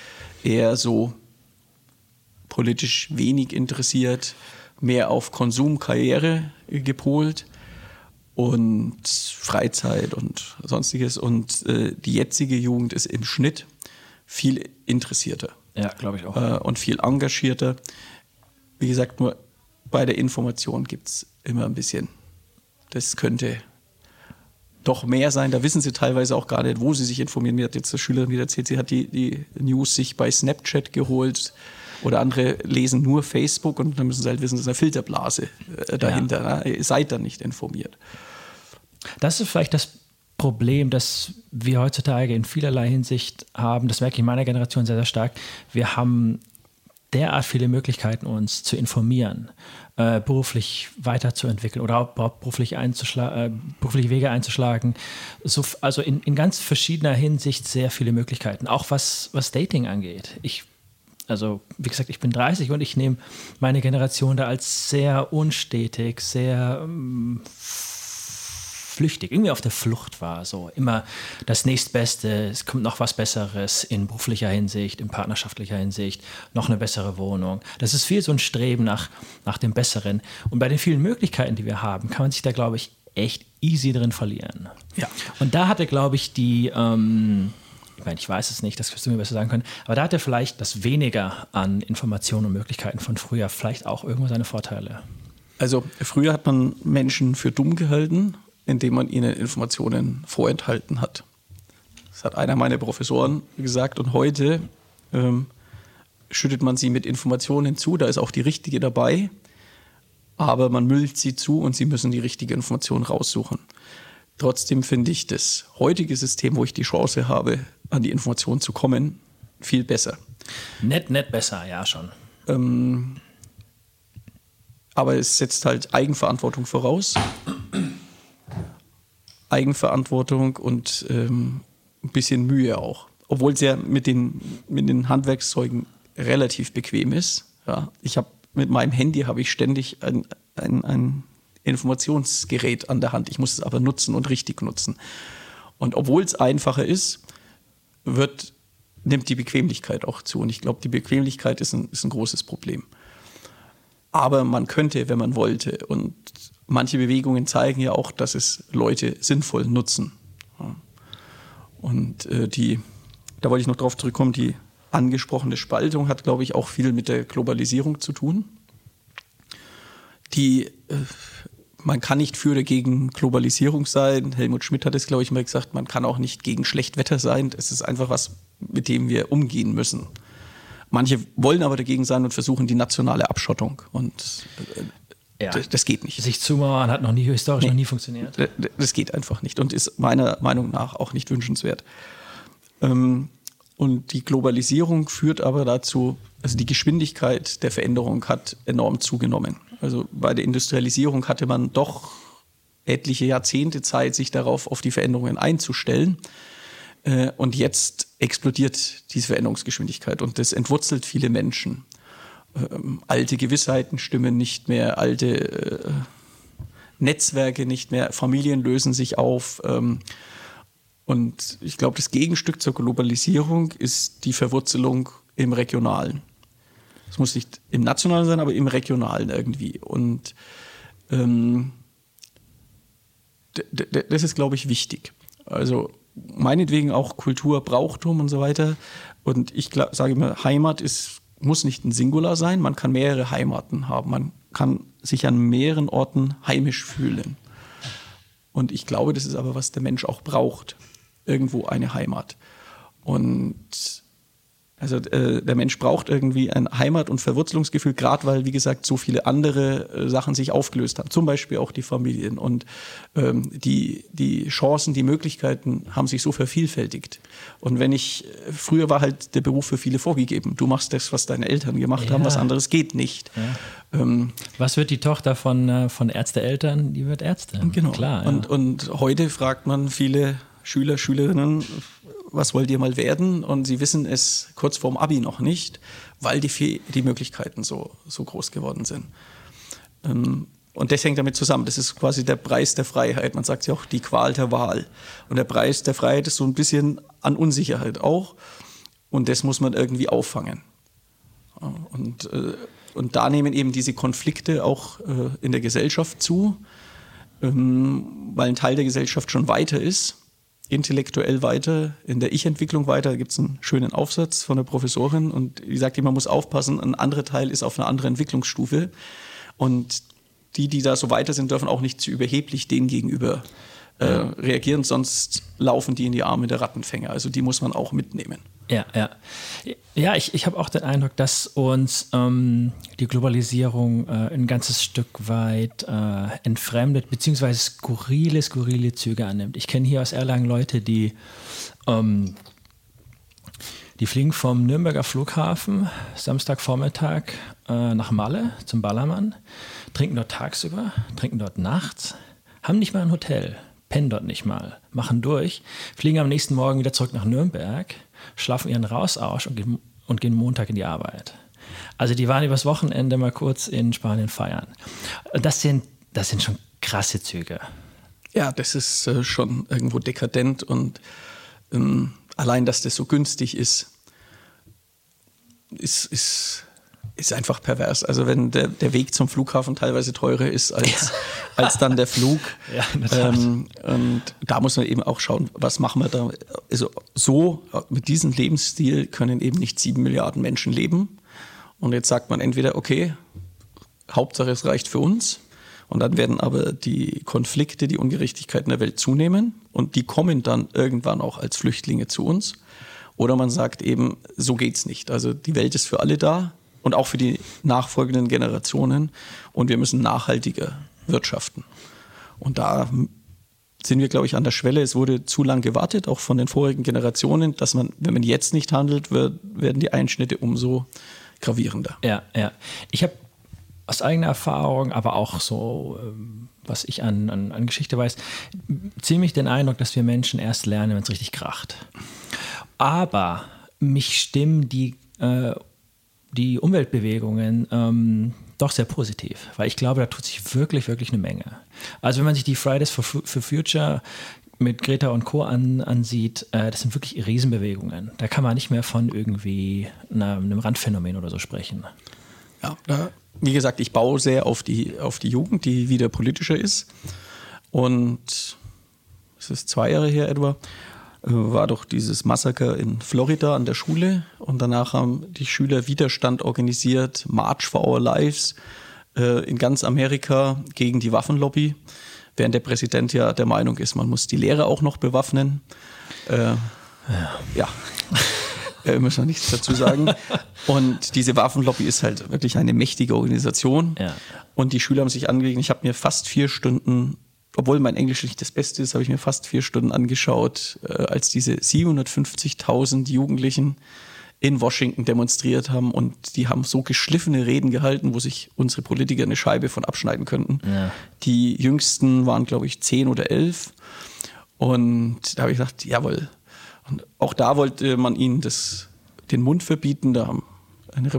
eher so politisch wenig interessiert, mehr auf Konsum, Karriere gepolt und Freizeit und sonstiges. Und äh, die jetzige Jugend ist im Schnitt viel interessierter. Ja, glaube ich auch. Äh, und viel engagierter. Wie gesagt, nur bei der Information gibt es immer ein bisschen. Das könnte doch mehr sein. Da wissen sie teilweise auch gar nicht, wo sie sich informieren. Mir hat jetzt eine Schülerin wieder erzählt, sie hat die, die News sich bei Snapchat geholt oder andere lesen nur Facebook und dann müssen sie halt wissen, das ist eine Filterblase äh, dahinter. Ja. Ne? Ihr seid dann nicht informiert. Das ist vielleicht das Problem, das wir heutzutage in vielerlei Hinsicht haben. Das merke ich in meiner Generation sehr, sehr stark. Wir haben derart viele Möglichkeiten, uns zu informieren, äh, beruflich weiterzuentwickeln oder auch beruflich äh, berufliche Wege einzuschlagen. So, also in, in ganz verschiedener Hinsicht sehr viele Möglichkeiten, auch was, was Dating angeht. Ich also wie gesagt, ich bin 30 und ich nehme meine Generation da als sehr unstetig, sehr ähm, flüchtig, irgendwie auf der Flucht war. So immer das nächstbeste, es kommt noch was Besseres in beruflicher Hinsicht, in partnerschaftlicher Hinsicht, noch eine bessere Wohnung. Das ist viel so ein Streben nach, nach dem Besseren. Und bei den vielen Möglichkeiten, die wir haben, kann man sich da, glaube ich, echt easy drin verlieren. Ja. Und da hatte, glaube ich, die. Ähm, ich meine, ich weiß es nicht, das wirst du mir besser sagen können, aber da hat er vielleicht das weniger an Informationen und Möglichkeiten von früher vielleicht auch irgendwo seine Vorteile. Also früher hat man Menschen für dumm gehalten, indem man ihnen Informationen vorenthalten hat. Das hat einer meiner Professoren gesagt und heute ähm, schüttet man sie mit Informationen zu, da ist auch die richtige dabei, aber man müllt sie zu und sie müssen die richtige Information raussuchen. Trotzdem finde ich das heutige System, wo ich die Chance habe, an die Information zu kommen, viel besser. Nett, nett besser, ja schon. Ähm, aber es setzt halt Eigenverantwortung voraus. Eigenverantwortung und ähm, ein bisschen Mühe auch. Obwohl es ja mit den, mit den Handwerkszeugen relativ bequem ist. Ja, ich habe mit meinem Handy habe ich ständig ein, ein, ein Informationsgerät an der Hand. Ich muss es aber nutzen und richtig nutzen. Und obwohl es einfacher ist, wird, nimmt die Bequemlichkeit auch zu. Und ich glaube, die Bequemlichkeit ist ein, ist ein großes Problem. aber man könnte, wenn man wollte. Und manche Bewegungen zeigen ja auch, dass es Leute sinnvoll nutzen. Und äh, die, da wollte ich noch drauf zurückkommen, die angesprochene Spaltung hat, glaube ich, auch viel mit der Globalisierung zu tun. Die, äh, man kann nicht für oder gegen Globalisierung sein. Helmut Schmidt hat es, glaube ich, mal gesagt, man kann auch nicht gegen Schlechtwetter sein. Es ist einfach was, mit dem wir umgehen müssen. Manche wollen aber dagegen sein und versuchen die nationale Abschottung. Und äh, ja. das, geht nicht. Sich zumauern hat noch nie historisch nee, noch nie funktioniert. Das geht einfach nicht und ist meiner Meinung nach auch nicht wünschenswert. Ähm, und die Globalisierung führt aber dazu, also die Geschwindigkeit der Veränderung hat enorm zugenommen. Also bei der Industrialisierung hatte man doch etliche Jahrzehnte Zeit, sich darauf auf die Veränderungen einzustellen. Äh, und jetzt explodiert diese Veränderungsgeschwindigkeit und das entwurzelt viele Menschen. Ähm, alte Gewissheiten stimmen nicht mehr, alte äh, Netzwerke nicht mehr, Familien lösen sich auf. Ähm, und ich glaube, das Gegenstück zur Globalisierung ist die Verwurzelung im Regionalen. Es muss nicht im Nationalen sein, aber im Regionalen irgendwie. Und ähm, das ist, glaube ich, wichtig. Also meinetwegen auch Kultur, Brauchtum und so weiter. Und ich sage immer, Heimat ist, muss nicht ein Singular sein. Man kann mehrere Heimaten haben. Man kann sich an mehreren Orten heimisch fühlen. Und ich glaube, das ist aber, was der Mensch auch braucht irgendwo eine Heimat. Und also äh, der Mensch braucht irgendwie ein Heimat- und Verwurzelungsgefühl, gerade weil, wie gesagt, so viele andere äh, Sachen sich aufgelöst haben. Zum Beispiel auch die Familien. Und ähm, die, die Chancen, die Möglichkeiten haben sich so vervielfältigt. Und wenn ich, äh, früher war halt der Beruf für viele vorgegeben. Du machst das, was deine Eltern gemacht ja. haben, was anderes geht nicht. Ja. Ähm, was wird die Tochter von, äh, von Ärzteeltern? Die wird Ärztin. Genau. Klar, ja. und, und heute fragt man viele Schüler, Schülerinnen, was wollt ihr mal werden? Und sie wissen es kurz vorm Abi noch nicht, weil die, die Möglichkeiten so, so groß geworden sind. Ähm, und das hängt damit zusammen. Das ist quasi der Preis der Freiheit. Man sagt ja auch die Qual der Wahl. Und der Preis der Freiheit ist so ein bisschen an Unsicherheit auch. Und das muss man irgendwie auffangen. Und, äh, und da nehmen eben diese Konflikte auch äh, in der Gesellschaft zu, ähm, weil ein Teil der Gesellschaft schon weiter ist intellektuell weiter, in der Ich-Entwicklung weiter. Da gibt es einen schönen Aufsatz von der Professorin und die sagt, man muss aufpassen, ein anderer Teil ist auf einer anderen Entwicklungsstufe. Und die, die da so weiter sind, dürfen auch nicht zu überheblich denen gegenüber äh, reagieren, sonst laufen die in die Arme der Rattenfänger. Also die muss man auch mitnehmen. Ja, ja. Ja, ich, ich habe auch den Eindruck, dass uns ähm, die Globalisierung äh, ein ganzes Stück weit äh, entfremdet, beziehungsweise skurrile, skurrile Züge annimmt. Ich kenne hier aus Erlangen Leute, die, ähm, die fliegen vom Nürnberger Flughafen Samstagvormittag äh, nach Malle zum Ballermann, trinken dort tagsüber, trinken dort nachts, haben nicht mal ein Hotel, pennen dort nicht mal, machen durch, fliegen am nächsten Morgen wieder zurück nach Nürnberg schlafen ihren Raus aus und gehen, und gehen Montag in die Arbeit. Also die waren übers Wochenende mal kurz in Spanien feiern. Das sind, das sind schon krasse Züge. Ja, das ist äh, schon irgendwo dekadent und ähm, allein, dass das so günstig ist, ist, ist ist einfach pervers. Also wenn der, der Weg zum Flughafen teilweise teurer ist als, ja. als dann der Flug. Ja, ähm, und da muss man eben auch schauen, was machen wir da. Also so mit diesem Lebensstil können eben nicht sieben Milliarden Menschen leben. Und jetzt sagt man entweder, okay, Hauptsache es reicht für uns. Und dann werden aber die Konflikte, die Ungerechtigkeiten der Welt zunehmen. Und die kommen dann irgendwann auch als Flüchtlinge zu uns. Oder man sagt eben, so geht's nicht. Also die Welt ist für alle da und auch für die nachfolgenden Generationen. Und wir müssen nachhaltiger wirtschaften. Und da sind wir, glaube ich, an der Schwelle. Es wurde zu lang gewartet, auch von den vorigen Generationen, dass man, wenn man jetzt nicht handelt, wird, werden die Einschnitte umso gravierender. Ja, ja. Ich habe aus eigener Erfahrung, aber auch so, ähm, was ich an, an, an Geschichte weiß, ziemlich den Eindruck, dass wir Menschen erst lernen, wenn es richtig kracht. Aber mich stimmen die äh, die Umweltbewegungen ähm, doch sehr positiv, weil ich glaube, da tut sich wirklich, wirklich eine Menge. Also wenn man sich die Fridays for, for Future mit Greta und Co. An, ansieht, äh, das sind wirklich Riesenbewegungen. Da kann man nicht mehr von irgendwie einer, einem Randphänomen oder so sprechen. Ja, da, wie gesagt, ich baue sehr auf die, auf die Jugend, die wieder politischer ist. Und es ist zwei Jahre her etwa, war doch dieses Massaker in Florida an der Schule. Und danach haben die Schüler Widerstand organisiert, March for Our Lives äh, in ganz Amerika gegen die Waffenlobby. Während der Präsident ja der Meinung ist, man muss die Lehrer auch noch bewaffnen. Äh, ja. ja. äh, müssen wir nichts dazu sagen. Und diese Waffenlobby ist halt wirklich eine mächtige Organisation. Ja. Und die Schüler haben sich angelegt. Ich habe mir fast vier Stunden, obwohl mein Englisch nicht das Beste ist, habe ich mir fast vier Stunden angeschaut, äh, als diese 750.000 Jugendlichen in Washington demonstriert haben und die haben so geschliffene Reden gehalten, wo sich unsere Politiker eine Scheibe von abschneiden könnten. Ja. Die jüngsten waren, glaube ich, zehn oder elf. Und da habe ich gedacht, jawohl, und auch da wollte man ihnen das, den Mund verbieten. Da haben eine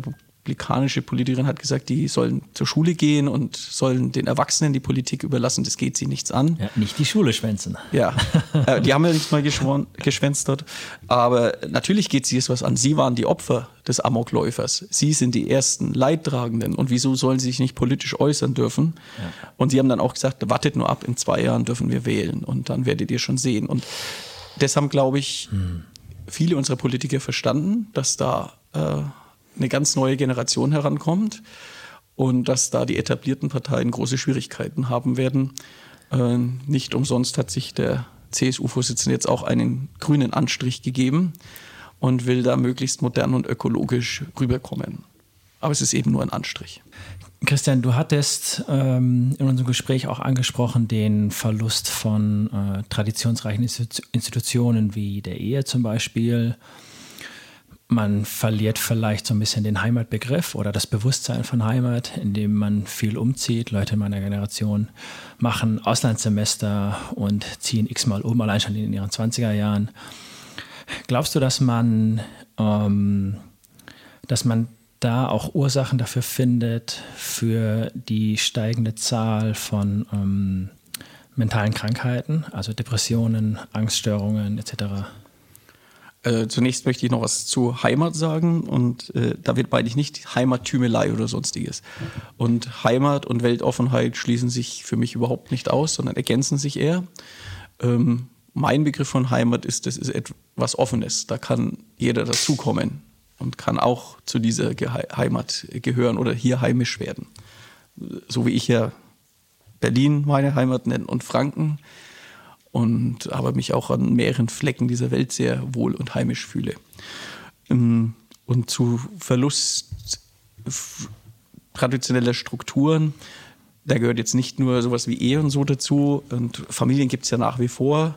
republikanische Politikerin hat gesagt, die sollen zur Schule gehen und sollen den Erwachsenen die Politik überlassen. Das geht sie nichts an. Ja, nicht die Schule schwänzen. Ja, äh, die haben ja nicht mal geschwänzt dort. Aber natürlich geht sie es was an. Sie waren die Opfer des Amokläufers. Sie sind die ersten Leidtragenden. Und wieso sollen sie sich nicht politisch äußern dürfen? Ja. Und sie haben dann auch gesagt, wartet nur ab, in zwei Jahren dürfen wir wählen. Und dann werdet ihr schon sehen. Und das haben, glaube ich, hm. viele unserer Politiker verstanden, dass da äh, eine ganz neue Generation herankommt und dass da die etablierten Parteien große Schwierigkeiten haben werden. Äh, nicht umsonst hat sich der CSU-Vorsitzende jetzt auch einen grünen Anstrich gegeben und will da möglichst modern und ökologisch rüberkommen. Aber es ist eben nur ein Anstrich. Christian, du hattest ähm, in unserem Gespräch auch angesprochen den Verlust von äh, traditionsreichen Institutionen wie der Ehe zum Beispiel. Man verliert vielleicht so ein bisschen den Heimatbegriff oder das Bewusstsein von Heimat, indem man viel umzieht. Leute in meiner Generation machen Auslandssemester und ziehen x-mal um, allein schon in ihren 20er Jahren. Glaubst du, dass man, ähm, dass man da auch Ursachen dafür findet für die steigende Zahl von ähm, mentalen Krankheiten, also Depressionen, Angststörungen etc. Äh, zunächst möchte ich noch was zu Heimat sagen und äh, da wird beides nicht Heimattümelei oder sonstiges. Und Heimat und Weltoffenheit schließen sich für mich überhaupt nicht aus, sondern ergänzen sich eher. Ähm, mein Begriff von Heimat ist, das ist etwas Offenes. Da kann jeder dazukommen und kann auch zu dieser Heimat gehören oder hier heimisch werden. So wie ich ja Berlin meine Heimat nenne und Franken und aber mich auch an mehreren Flecken dieser Welt sehr wohl und heimisch fühle. Ähm, und zu Verlust traditioneller Strukturen, da gehört jetzt nicht nur sowas wie Ehe und so dazu und Familien gibt es ja nach wie vor.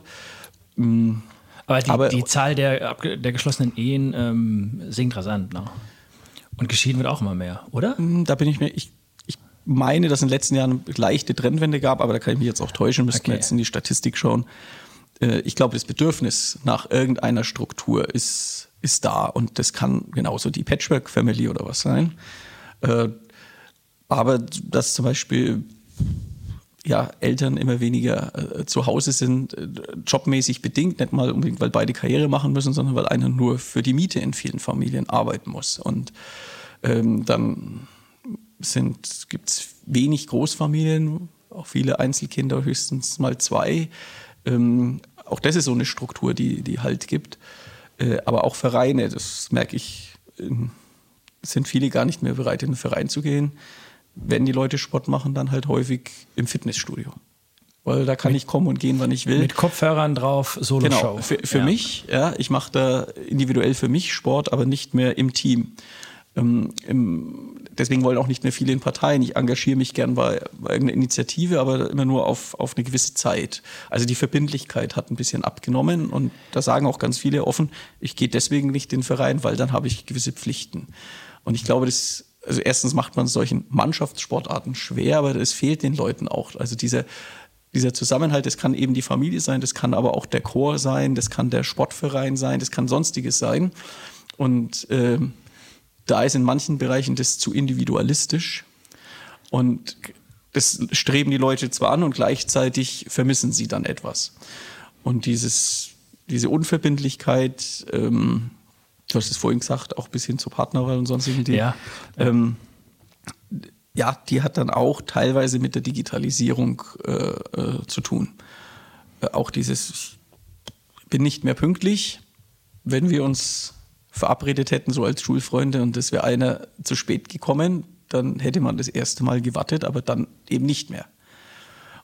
Ähm, aber die, Aber die Zahl der, der geschlossenen Ehen ähm, sinkt rasant. Ne? Und geschieden wird auch immer mehr, oder? Hm, da bin ich mir, ich meine, dass es in den letzten Jahren eine leichte Trendwende gab, aber da kann ich mich jetzt auch täuschen, müssten okay. wir jetzt in die Statistik schauen. Äh, ich glaube, das Bedürfnis nach irgendeiner Struktur ist, ist da und das kann genauso die Patchwork-Family oder was sein. Äh, aber dass zum Beispiel ja, Eltern immer weniger äh, zu Hause sind, äh, jobmäßig bedingt, nicht mal unbedingt, weil beide Karriere machen müssen, sondern weil einer nur für die Miete in vielen Familien arbeiten muss. Und ähm, dann gibt es wenig Großfamilien, auch viele Einzelkinder, höchstens mal zwei. Ähm, auch das ist so eine Struktur, die, die Halt gibt. Äh, aber auch Vereine, das merke ich, äh, sind viele gar nicht mehr bereit, in den Verein zu gehen wenn die Leute Sport machen, dann halt häufig im Fitnessstudio. Weil da kann mit, ich kommen und gehen, wann ich will. Mit Kopfhörern drauf, Solo-Show. Genau, für, für ja. mich, ja, ich mache da individuell für mich Sport, aber nicht mehr im Team. Ähm, im, deswegen wollen auch nicht mehr viele in Parteien. Ich engagiere mich gern bei, bei irgendeiner Initiative, aber immer nur auf, auf eine gewisse Zeit. Also die Verbindlichkeit hat ein bisschen abgenommen und da sagen auch ganz viele offen, ich gehe deswegen nicht in den Verein, weil dann habe ich gewisse Pflichten. Und ich glaube, das also erstens macht man solchen Mannschaftssportarten schwer, aber es fehlt den Leuten auch. Also dieser, dieser Zusammenhalt, das kann eben die Familie sein, das kann aber auch der Chor sein, das kann der Sportverein sein, das kann sonstiges sein. Und äh, da ist in manchen Bereichen das zu individualistisch. Und das streben die Leute zwar an und gleichzeitig vermissen sie dann etwas. Und dieses, diese Unverbindlichkeit, ähm, du hast es vorhin gesagt, auch bis hin zur Partnerwahl und sonstigen Dingen. Ja. Ähm, ja, die hat dann auch teilweise mit der Digitalisierung äh, äh, zu tun. Äh, auch dieses, ich bin nicht mehr pünktlich, wenn wir uns verabredet hätten, so als Schulfreunde, und es wäre einer zu spät gekommen, dann hätte man das erste Mal gewartet, aber dann eben nicht mehr.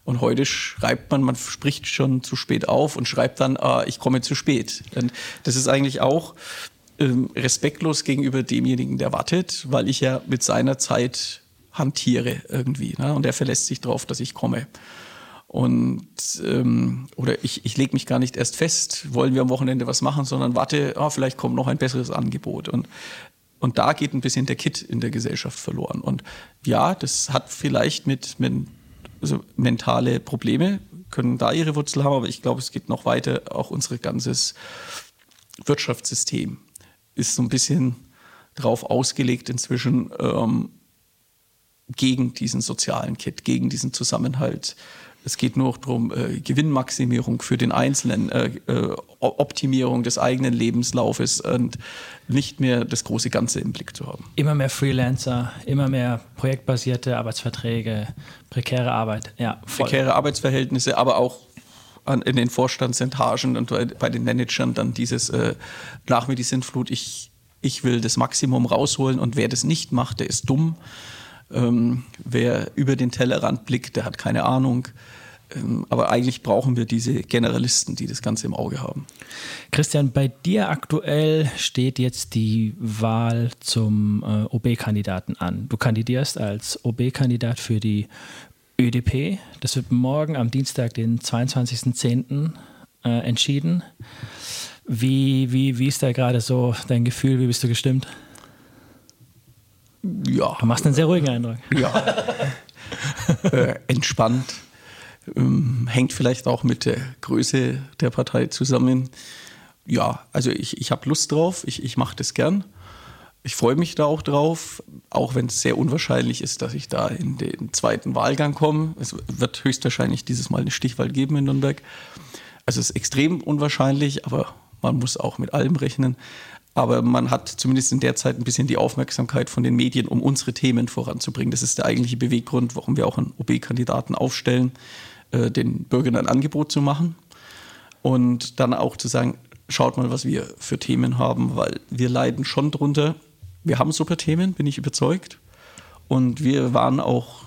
Und heute schreibt man, man spricht schon zu spät auf und schreibt dann, ah, ich komme zu spät. Und das ist eigentlich auch ähm, respektlos gegenüber demjenigen, der wartet, weil ich ja mit seiner Zeit hantiere irgendwie. Ne? Und er verlässt sich darauf, dass ich komme. Und ähm, oder ich, ich lege mich gar nicht erst fest, wollen wir am Wochenende was machen, sondern warte, oh, vielleicht kommt noch ein besseres Angebot. Und, und da geht ein bisschen der Kit in der Gesellschaft verloren. Und ja, das hat vielleicht mit, mit also mentale Probleme, können da ihre Wurzel haben, aber ich glaube, es geht noch weiter. Auch unser ganzes Wirtschaftssystem ist so ein bisschen darauf ausgelegt inzwischen, ähm, gegen diesen sozialen Kit, gegen diesen Zusammenhalt. Es geht nur darum, äh, Gewinnmaximierung für den Einzelnen, äh, äh, Optimierung des eigenen Lebenslaufes und nicht mehr das große Ganze im Blick zu haben. Immer mehr Freelancer, immer mehr projektbasierte Arbeitsverträge, prekäre Arbeit. Ja, voll. Prekäre Arbeitsverhältnisse, aber auch an, in den Vorstandsentagen und bei, bei den Managern dann dieses äh, nach mir die Sintflut, ich, ich will das Maximum rausholen und wer das nicht macht, der ist dumm. Ähm, wer über den Tellerrand blickt, der hat keine Ahnung. Ähm, aber eigentlich brauchen wir diese Generalisten, die das Ganze im Auge haben. Christian, bei dir aktuell steht jetzt die Wahl zum äh, OB-Kandidaten an. Du kandidierst als OB-Kandidat für die ÖDP. Das wird morgen am Dienstag, den 22.10. Äh, entschieden. Wie, wie, wie ist da gerade so dein Gefühl? Wie bist du gestimmt? Ja. Du machst einen sehr ruhigen Eindruck. Ja. äh, entspannt. Ähm, hängt vielleicht auch mit der Größe der Partei zusammen. Ja, also ich, ich habe Lust drauf, ich, ich mache das gern. Ich freue mich da auch drauf, auch wenn es sehr unwahrscheinlich ist, dass ich da in den zweiten Wahlgang komme. Es wird höchstwahrscheinlich dieses Mal eine Stichwahl geben in Nürnberg. Also es ist extrem unwahrscheinlich, aber man muss auch mit allem rechnen. Aber man hat zumindest in der Zeit ein bisschen die Aufmerksamkeit von den Medien, um unsere Themen voranzubringen. Das ist der eigentliche Beweggrund, warum wir auch einen OB-Kandidaten aufstellen, äh, den Bürgern ein Angebot zu machen und dann auch zu sagen, schaut mal, was wir für Themen haben, weil wir leiden schon drunter. Wir haben super Themen, bin ich überzeugt. Und wir waren auch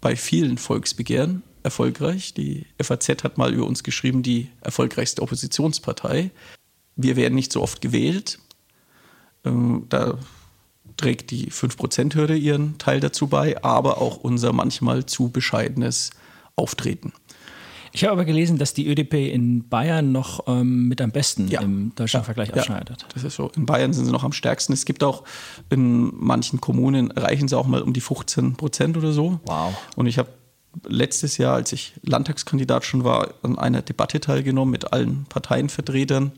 bei vielen Volksbegehren erfolgreich. Die FAZ hat mal über uns geschrieben, die erfolgreichste Oppositionspartei. Wir werden nicht so oft gewählt, ähm, da trägt die 5%-Hürde ihren Teil dazu bei, aber auch unser manchmal zu bescheidenes Auftreten. Ich habe aber gelesen, dass die ÖDP in Bayern noch ähm, mit am besten ja. im Deutschlandvergleich ja, abschneidet. Das ist so. In Bayern sind sie noch am stärksten. Es gibt auch in manchen Kommunen erreichen sie auch mal um die 15 Prozent oder so. Wow. Und ich habe letztes Jahr, als ich Landtagskandidat schon war, an einer Debatte teilgenommen mit allen Parteienvertretern.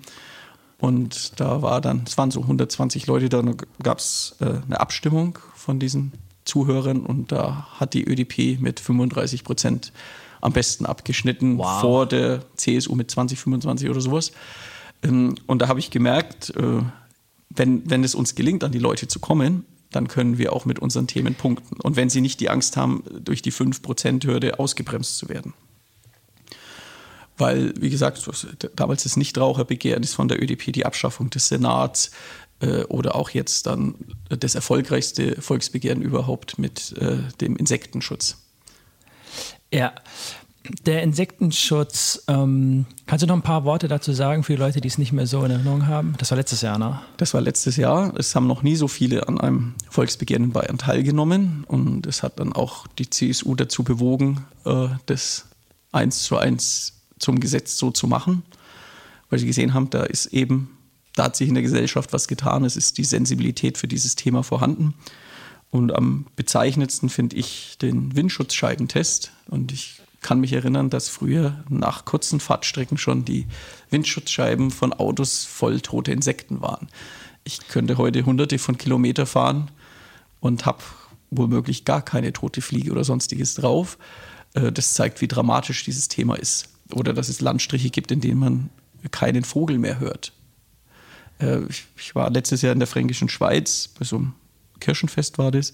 Und da war dann, es waren so 120 Leute, da gab es äh, eine Abstimmung von diesen Zuhörern und da hat die ÖDP mit 35 Prozent am besten abgeschnitten wow. vor der CSU mit 20, 25 oder sowas. Ähm, und da habe ich gemerkt, äh, wenn, wenn es uns gelingt, an die Leute zu kommen, dann können wir auch mit unseren Themen punkten. Und wenn sie nicht die Angst haben, durch die 5%-Hürde ausgebremst zu werden. Weil, wie gesagt, damals das Nichtraucherbegehren ist von der ÖDP die Abschaffung des Senats äh, oder auch jetzt dann das erfolgreichste Volksbegehren überhaupt mit äh, dem Insektenschutz. Ja, der Insektenschutz, ähm, kannst du noch ein paar Worte dazu sagen für die Leute, die es nicht mehr so in Erinnerung haben? Das war letztes Jahr, ne? Das war letztes Jahr. Es haben noch nie so viele an einem Volksbegehren in Bayern teilgenommen und es hat dann auch die CSU dazu bewogen, äh, das eins zu eins zum Gesetz so zu machen, weil sie gesehen haben, da ist eben, da hat sich in der Gesellschaft was getan, es ist die Sensibilität für dieses Thema vorhanden. Und am bezeichnendsten finde ich den Windschutzscheibentest. Und ich kann mich erinnern, dass früher nach kurzen Fahrtstrecken schon die Windschutzscheiben von Autos voll tote Insekten waren. Ich könnte heute hunderte von Kilometern fahren und habe womöglich gar keine tote Fliege oder sonstiges drauf. Äh, das zeigt, wie dramatisch dieses Thema ist oder dass es Landstriche gibt, in denen man keinen Vogel mehr hört. Äh, ich war letztes Jahr in der fränkischen Schweiz, bei so einem Kirchenfest war das.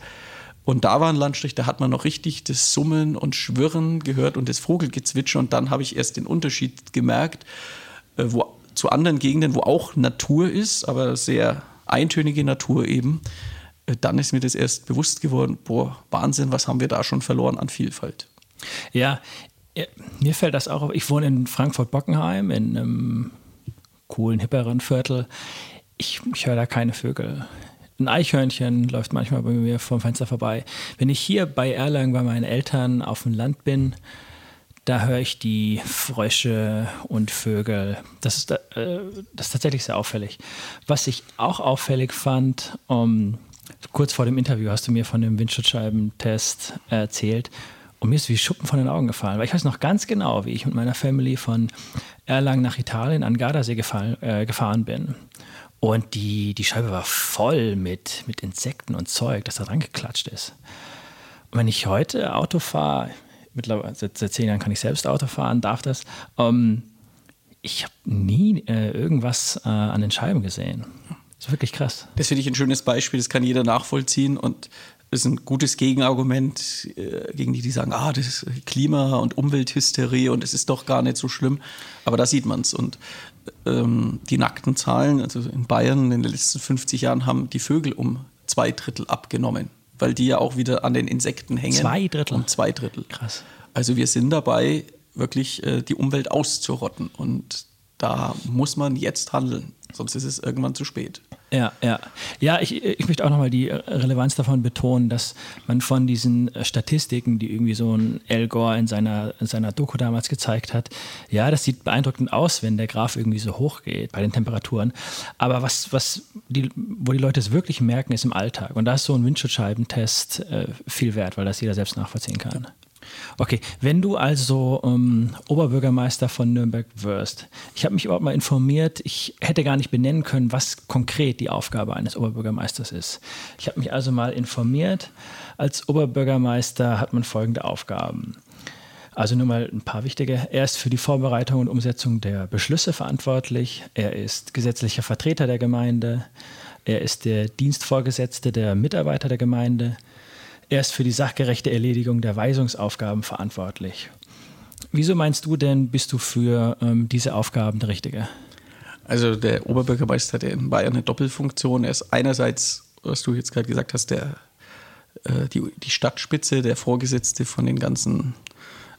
Und da war ein Landstrich, da hat man noch richtig das Summen und Schwirren gehört und das Vogelgezwitscher. Und dann habe ich erst den Unterschied gemerkt, äh, wo, zu anderen Gegenden, wo auch Natur ist, aber sehr eintönige Natur eben. Äh, dann ist mir das erst bewusst geworden, boah, Wahnsinn, was haben wir da schon verloren an Vielfalt. Ja, mir fällt das auch auf. Ich wohne in Frankfurt-Bockenheim, in einem coolen, hipperen Viertel. Ich, ich höre da keine Vögel. Ein Eichhörnchen läuft manchmal bei mir vom Fenster vorbei. Wenn ich hier bei Erlangen bei meinen Eltern auf dem Land bin, da höre ich die Frösche und Vögel. Das ist, äh, das ist tatsächlich sehr auffällig. Was ich auch auffällig fand, um, kurz vor dem Interview hast du mir von dem Windschutzscheibentest erzählt. Und mir ist wie Schuppen von den Augen gefallen, weil ich weiß noch ganz genau, wie ich mit meiner Family von Erlangen nach Italien an Gardasee gefallen, äh, gefahren bin. Und die, die Scheibe war voll mit, mit Insekten und Zeug, das da dran geklatscht ist. Und wenn ich heute Auto fahre, mittlerweile seit, seit, zehn Jahren kann ich selbst Auto fahren, darf das, ähm, ich habe nie äh, irgendwas äh, an den Scheiben gesehen. Das ist wirklich krass. Das finde ich ein schönes Beispiel, das kann jeder nachvollziehen und ist ein gutes Gegenargument äh, gegen die, die sagen, ah, das ist Klima- und Umwelthysterie und es ist doch gar nicht so schlimm. Aber da sieht man es. Und ähm, die nackten Zahlen, also in Bayern in den letzten 50 Jahren haben die Vögel um zwei Drittel abgenommen, weil die ja auch wieder an den Insekten hängen. Zwei Drittel? Um zwei Drittel. Krass. Also wir sind dabei, wirklich äh, die Umwelt auszurotten. Und da muss man jetzt handeln, sonst ist es irgendwann zu spät. Ja, ja. Ja, ich, ich möchte auch nochmal die Relevanz davon betonen, dass man von diesen Statistiken, die irgendwie so ein El Gore in seiner, in seiner Doku damals gezeigt hat, ja, das sieht beeindruckend aus, wenn der Graph irgendwie so hoch geht bei den Temperaturen. Aber was, was die, wo die Leute es wirklich merken, ist im Alltag. Und da ist so ein Windschutzscheibentest äh, viel wert, weil das jeder selbst nachvollziehen kann. Okay, wenn du also ähm, Oberbürgermeister von Nürnberg wirst, ich habe mich überhaupt mal informiert, ich hätte gar nicht benennen können, was konkret die Aufgabe eines Oberbürgermeisters ist. Ich habe mich also mal informiert. Als Oberbürgermeister hat man folgende Aufgaben. Also nur mal ein paar wichtige. Er ist für die Vorbereitung und Umsetzung der Beschlüsse verantwortlich. Er ist gesetzlicher Vertreter der Gemeinde. Er ist der Dienstvorgesetzte der Mitarbeiter der Gemeinde. Er ist für die sachgerechte Erledigung der Weisungsaufgaben verantwortlich. Wieso meinst du denn, bist du für ähm, diese Aufgaben der Richtige? Also der Oberbürgermeister hat in Bayern eine Doppelfunktion. Er ist einerseits, was du jetzt gerade gesagt hast, der, äh, die, die Stadtspitze, der Vorgesetzte von den ganzen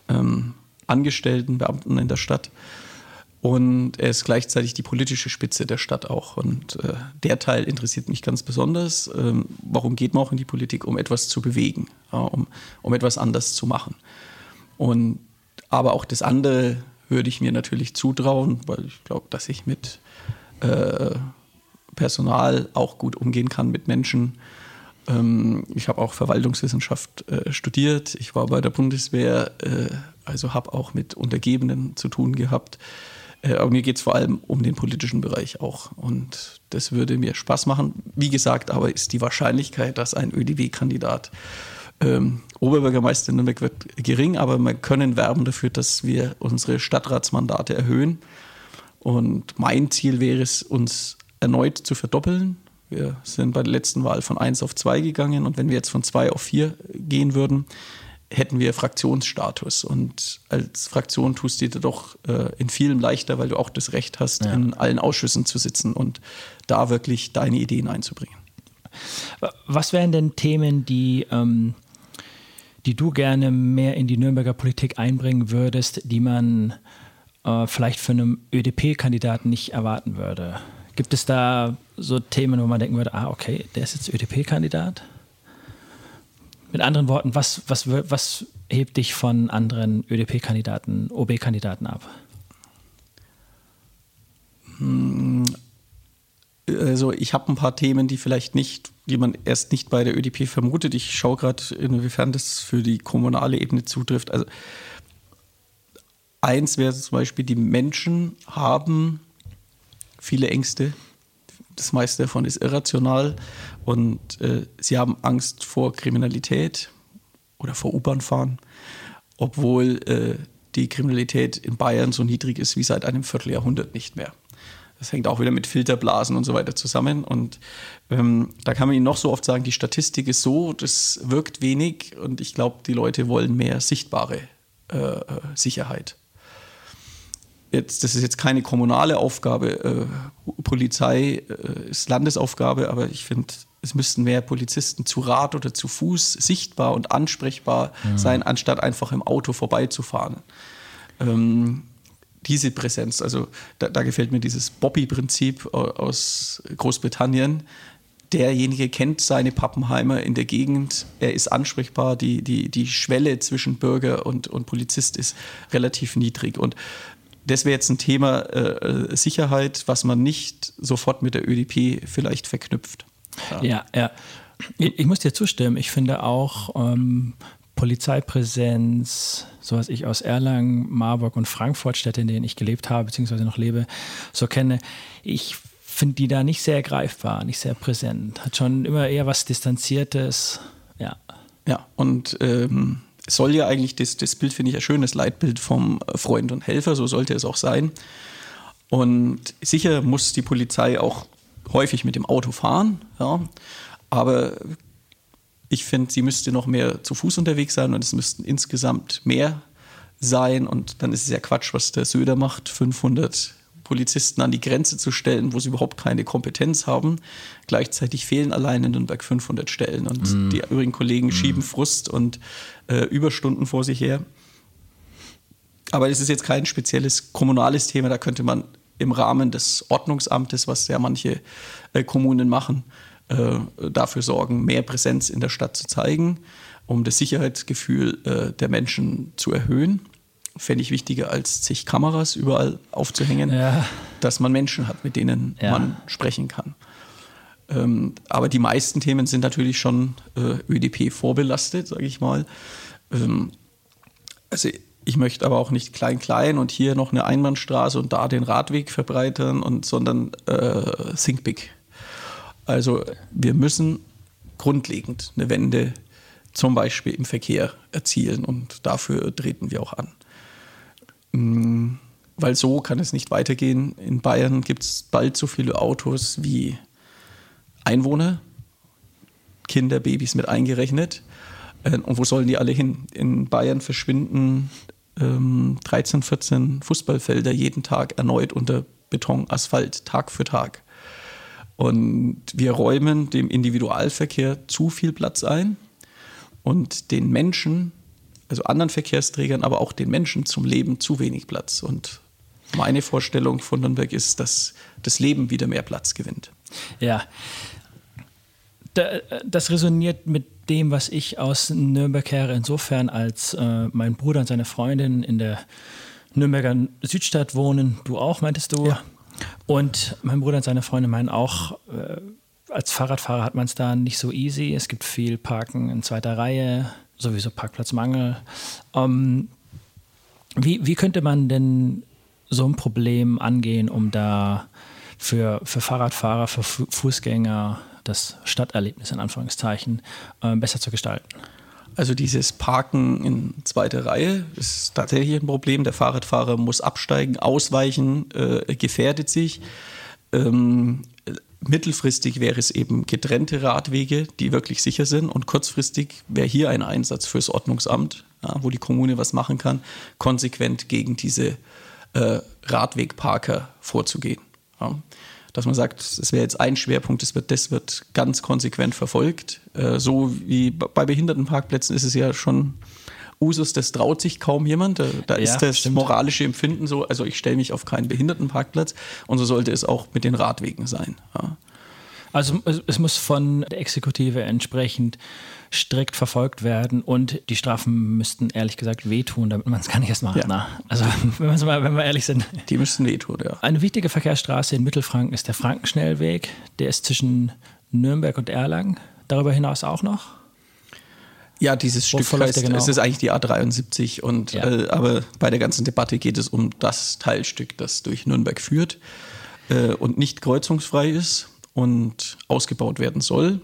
ähm, Angestellten, Beamten in der Stadt. Und er ist gleichzeitig die politische Spitze der Stadt auch. Und äh, der Teil interessiert mich ganz besonders. Ähm, warum geht man auch in die Politik? Um etwas zu bewegen, ja, um, um etwas anders zu machen. Und, aber auch das andere würde ich mir natürlich zutrauen, weil ich glaube, dass ich mit äh, Personal auch gut umgehen kann, mit Menschen. Ähm, ich habe auch Verwaltungswissenschaft äh, studiert. Ich war bei der Bundeswehr, äh, also habe auch mit Untergebenen zu tun gehabt. Äh, aber mir geht es vor allem um den politischen Bereich auch. Und das würde mir Spaß machen. Wie gesagt, aber ist die Wahrscheinlichkeit, dass ein ÖDW-Kandidat ähm, Oberbürgermeister in Nürnberg wird gering, aber wir können werben dafür, dass wir unsere Stadtratsmandate erhöhen. Und mein Ziel wäre es, uns erneut zu verdoppeln. Wir sind bei der letzten Wahl von 1 auf 2 gegangen und wenn wir jetzt von 2 auf 4 gehen würden, hätten wir Fraktionsstatus. Und als Fraktion tust du dir doch äh, in vielen leichter, weil du auch das Recht hast, ja. in allen Ausschüssen zu sitzen und da wirklich deine Ideen einzubringen. Was wären denn Themen, die, ähm, die du gerne mehr in die Nürnberger Politik einbringen würdest, die man äh, vielleicht für einen ÖDP-Kandidaten nicht erwarten würde? Gibt es da so Themen, wo man denken würde, ah, okay, der ist jetzt ÖDP-Kandidat? Mit anderen Worten, was, was, was hebt dich von anderen ÖDP-Kandidaten, OB-Kandidaten ab? Hm, also ich habe ein paar Themen, die vielleicht nicht, die man erst nicht bei der ÖDP vermutet. Ich schaue gerade, inwiefern das für die kommunale Ebene zutrifft. Also eins wäre zum Beispiel, die Menschen haben viele Ängste, das meiste davon ist irrational und äh, sie haben Angst vor Kriminalität oder vor U-Bahn-Fahren, obwohl äh, die Kriminalität in Bayern so niedrig ist wie seit einem Vierteljahrhundert nicht mehr. Das hängt auch wieder mit Filterblasen und so weiter zusammen. Und ähm, da kann man Ihnen noch so oft sagen, die Statistik ist so, das wirkt wenig und ich glaube, die Leute wollen mehr sichtbare äh, äh, Sicherheit. Jetzt, das ist jetzt keine kommunale Aufgabe, äh, Polizei äh, ist Landesaufgabe, aber ich finde, es müssten mehr Polizisten zu Rad oder zu Fuß sichtbar und ansprechbar mhm. sein, anstatt einfach im Auto vorbeizufahren. Ähm, diese Präsenz, also da, da gefällt mir dieses Bobby-Prinzip aus Großbritannien. Derjenige kennt seine Pappenheimer in der Gegend, er ist ansprechbar, die, die, die Schwelle zwischen Bürger und, und Polizist ist relativ niedrig. Und das wäre jetzt ein Thema äh, Sicherheit, was man nicht sofort mit der ÖDP vielleicht verknüpft. Ja, ja. ja. Ich, ich, muss dir zustimmen. Ich finde auch ähm, Polizeipräsenz, so was ich aus Erlangen, Marburg und Frankfurt, Städte, in denen ich gelebt habe, beziehungsweise noch lebe, so kenne, ich finde die da nicht sehr greifbar, nicht sehr präsent. Hat schon immer eher was Distanziertes. Ja. Ja, und ähm, soll ja eigentlich, das, das Bild finde ich ja schön, das Leitbild vom Freund und Helfer, so sollte es auch sein. Und sicher muss die Polizei auch häufig mit dem Auto fahren, ja, aber ich finde, sie müsste noch mehr zu Fuß unterwegs sein und es müssten insgesamt mehr sein. Und dann ist es ja Quatsch, was der Söder macht, 500 Polizisten an die Grenze zu stellen, wo sie überhaupt keine Kompetenz haben. Gleichzeitig fehlen allein in Nürnberg 500 Stellen und mm. die übrigen Kollegen mm. schieben Frust und äh, Überstunden vor sich her. Aber es ist jetzt kein spezielles kommunales Thema, da könnte man im Rahmen des Ordnungsamtes, was ja manche äh, Kommunen machen, äh, dafür sorgen, mehr Präsenz in der Stadt zu zeigen, um das Sicherheitsgefühl äh, der Menschen zu erhöhen. Fände ich wichtiger, als zig Kameras überall aufzuhängen, ja. dass man Menschen hat, mit denen ja. man sprechen kann. Ähm, aber die meisten Themen sind natürlich schon äh, ÖDP vorbelastet, sage ich mal. Ähm, also ich möchte aber auch nicht klein klein und hier noch eine Einbahnstraße und da den Radweg verbreitern und sondern äh, think big. Also wir müssen grundlegend eine Wende zum Beispiel im Verkehr erzielen und dafür treten wir auch an. Mm, weil so kann es nicht weitergehen. In Bayern gibt es bald so viele Autos wie Einwohner, Kinder, Babys mit eingerechnet. Äh, und wo sollen die alle hin? In Bayern verschwinden ähm, 13, 14 Fußballfelder jeden Tag erneut unter Beton, Asphalt, Tag für Tag. Und wir räumen dem Individualverkehr zu viel Platz ein und den Menschen, also anderen Verkehrsträgern, aber auch den Menschen zum Leben zu wenig Platz. Und meine Vorstellung von Nürnberg ist, dass das Leben wieder mehr Platz gewinnt. Ja, das resoniert mit dem, was ich aus Nürnberg höre, insofern, als äh, mein Bruder und seine Freundin in der Nürnberger Südstadt wohnen. Du auch, meintest du? Ja. Und mein Bruder und seine Freunde meinen auch, äh, als Fahrradfahrer hat man es da nicht so easy. Es gibt viel Parken in zweiter Reihe, sowieso Parkplatzmangel. Ähm, wie, wie könnte man denn so ein Problem angehen, um da für, für Fahrradfahrer, für Fußgänger das Stadterlebnis in Anführungszeichen äh, besser zu gestalten? Also dieses Parken in zweiter Reihe ist tatsächlich ein Problem. Der Fahrradfahrer muss absteigen, ausweichen, äh, gefährdet sich. Ähm, mittelfristig wäre es eben getrennte Radwege, die wirklich sicher sind. Und kurzfristig wäre hier ein Einsatz fürs Ordnungsamt, ja, wo die Kommune was machen kann, konsequent gegen diese äh, Radwegparker vorzugehen. Ja dass man sagt, das wäre jetzt ein Schwerpunkt, das wird, das wird ganz konsequent verfolgt. Äh, so wie bei Behindertenparkplätzen ist es ja schon Usus, das traut sich kaum jemand. Da, da ja, ist das stimmt. moralische Empfinden so, also ich stelle mich auf keinen Behindertenparkplatz und so sollte es auch mit den Radwegen sein. Ja. Also es muss von der Exekutive entsprechend strikt verfolgt werden und die Strafen müssten ehrlich gesagt wehtun, damit man es gar nicht erst macht. Ja. Also wenn, mal, wenn wir ehrlich sind. Die müssten wehtun, ja. Eine wichtige Verkehrsstraße in Mittelfranken ist der Frankenschnellweg. Der ist zwischen Nürnberg und Erlangen. Darüber hinaus auch noch? Ja, dieses Wo Stück heißt, genau? es ist eigentlich die A73 und ja. äh, aber bei der ganzen Debatte geht es um das Teilstück, das durch Nürnberg führt äh, und nicht kreuzungsfrei ist und ausgebaut werden soll.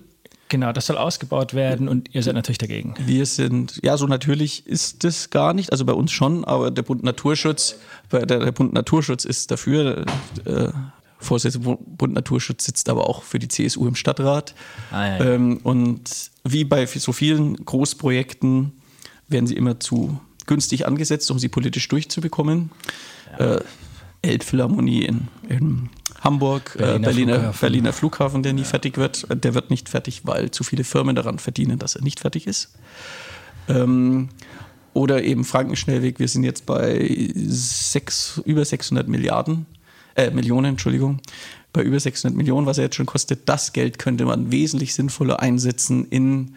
Genau, das soll ausgebaut werden und ihr seid natürlich dagegen. Wir sind, ja, so natürlich ist das gar nicht, also bei uns schon, aber der Bund Naturschutz, der, der Bund Naturschutz ist dafür, äh, Vorsitzender Bund Naturschutz sitzt aber auch für die CSU im Stadtrat. Ah, ja, ja. Ähm, und wie bei so vielen Großprojekten werden sie immer zu günstig angesetzt, um sie politisch durchzubekommen. Ja. Äh, Elbphilharmonie in, in Hamburg, Berliner, äh, Berliner, Flughafen. Berliner, Flughafen. der nie ja. fertig wird. Der wird nicht fertig, weil zu viele Firmen daran verdienen, dass er nicht fertig ist. Ähm, oder eben Frankenschnellweg, wir sind jetzt bei sechs, über 600 Milliarden, äh, Millionen, Entschuldigung, bei über 600 Millionen, was er jetzt schon kostet. Das Geld könnte man wesentlich sinnvoller einsetzen in,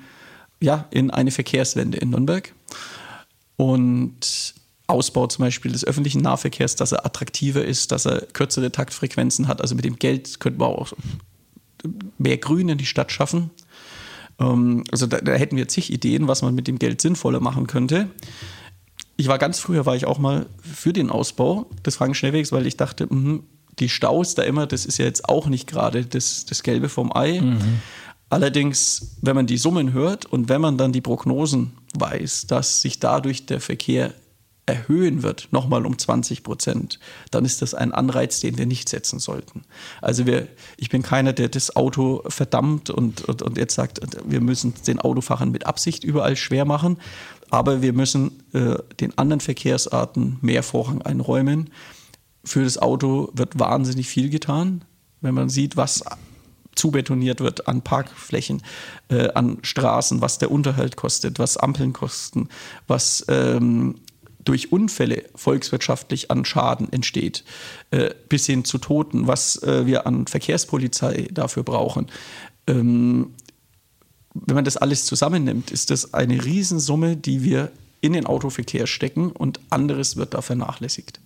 ja, in eine Verkehrswende in Nürnberg. Und Ausbau zum Beispiel des öffentlichen Nahverkehrs, dass er attraktiver ist, dass er kürzere Taktfrequenzen hat. Also mit dem Geld könnte man auch mehr Grün in die Stadt schaffen. Ähm, also da, da, hätten wir zig Ideen, was man mit dem Geld sinnvoller machen könnte. Ich war ganz früher, war ich auch mal für den Ausbau des Frankenschnellwegs, weil ich dachte, mh, die Staus da immer, das ist ja jetzt auch nicht gerade das, das Gelbe vom Ei. Mhm. Allerdings, wenn man die Summen hört und wenn man dann die Prognosen weiß, dass sich dadurch der Verkehr erhöhen wird, nochmal um 20 Prozent, dann ist das ein Anreiz, den wir nicht setzen sollten. Also wir, ich bin keiner, der das Auto verdammt und, und, und jetzt sagt, wir müssen den Autofahrern mit Absicht überall schwer machen, aber wir müssen äh, den anderen Verkehrsarten mehr Vorrang einräumen. Für das Auto wird wahnsinnig viel getan, wenn man sieht, was zubetoniert wird an Parkflächen, äh, an Straßen, was der Unterhalt kostet, was Ampeln kosten, was ähm, durch Unfälle volkswirtschaftlich an Schaden entsteht, äh, bis hin zu Toten, was äh, wir an Verkehrspolizei dafür brauchen. Ähm, wenn man das alles zusammennimmt, ist das eine Riesensumme, die wir in den Autoverkehr stecken und anderes wird da vernachlässigt.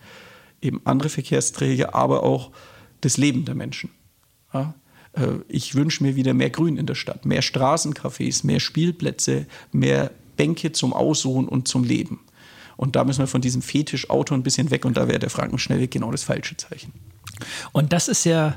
Eben andere Verkehrsträger, aber auch das Leben der Menschen. Ja? Äh, ich wünsche mir wieder mehr Grün in der Stadt, mehr Straßencafés, mehr Spielplätze, mehr Bänke zum Ausruhen und zum Leben. Und da müssen wir von diesem Fetisch-Auto ein bisschen weg und da wäre der Frankenschnellweg genau das falsche Zeichen. Und das ist ja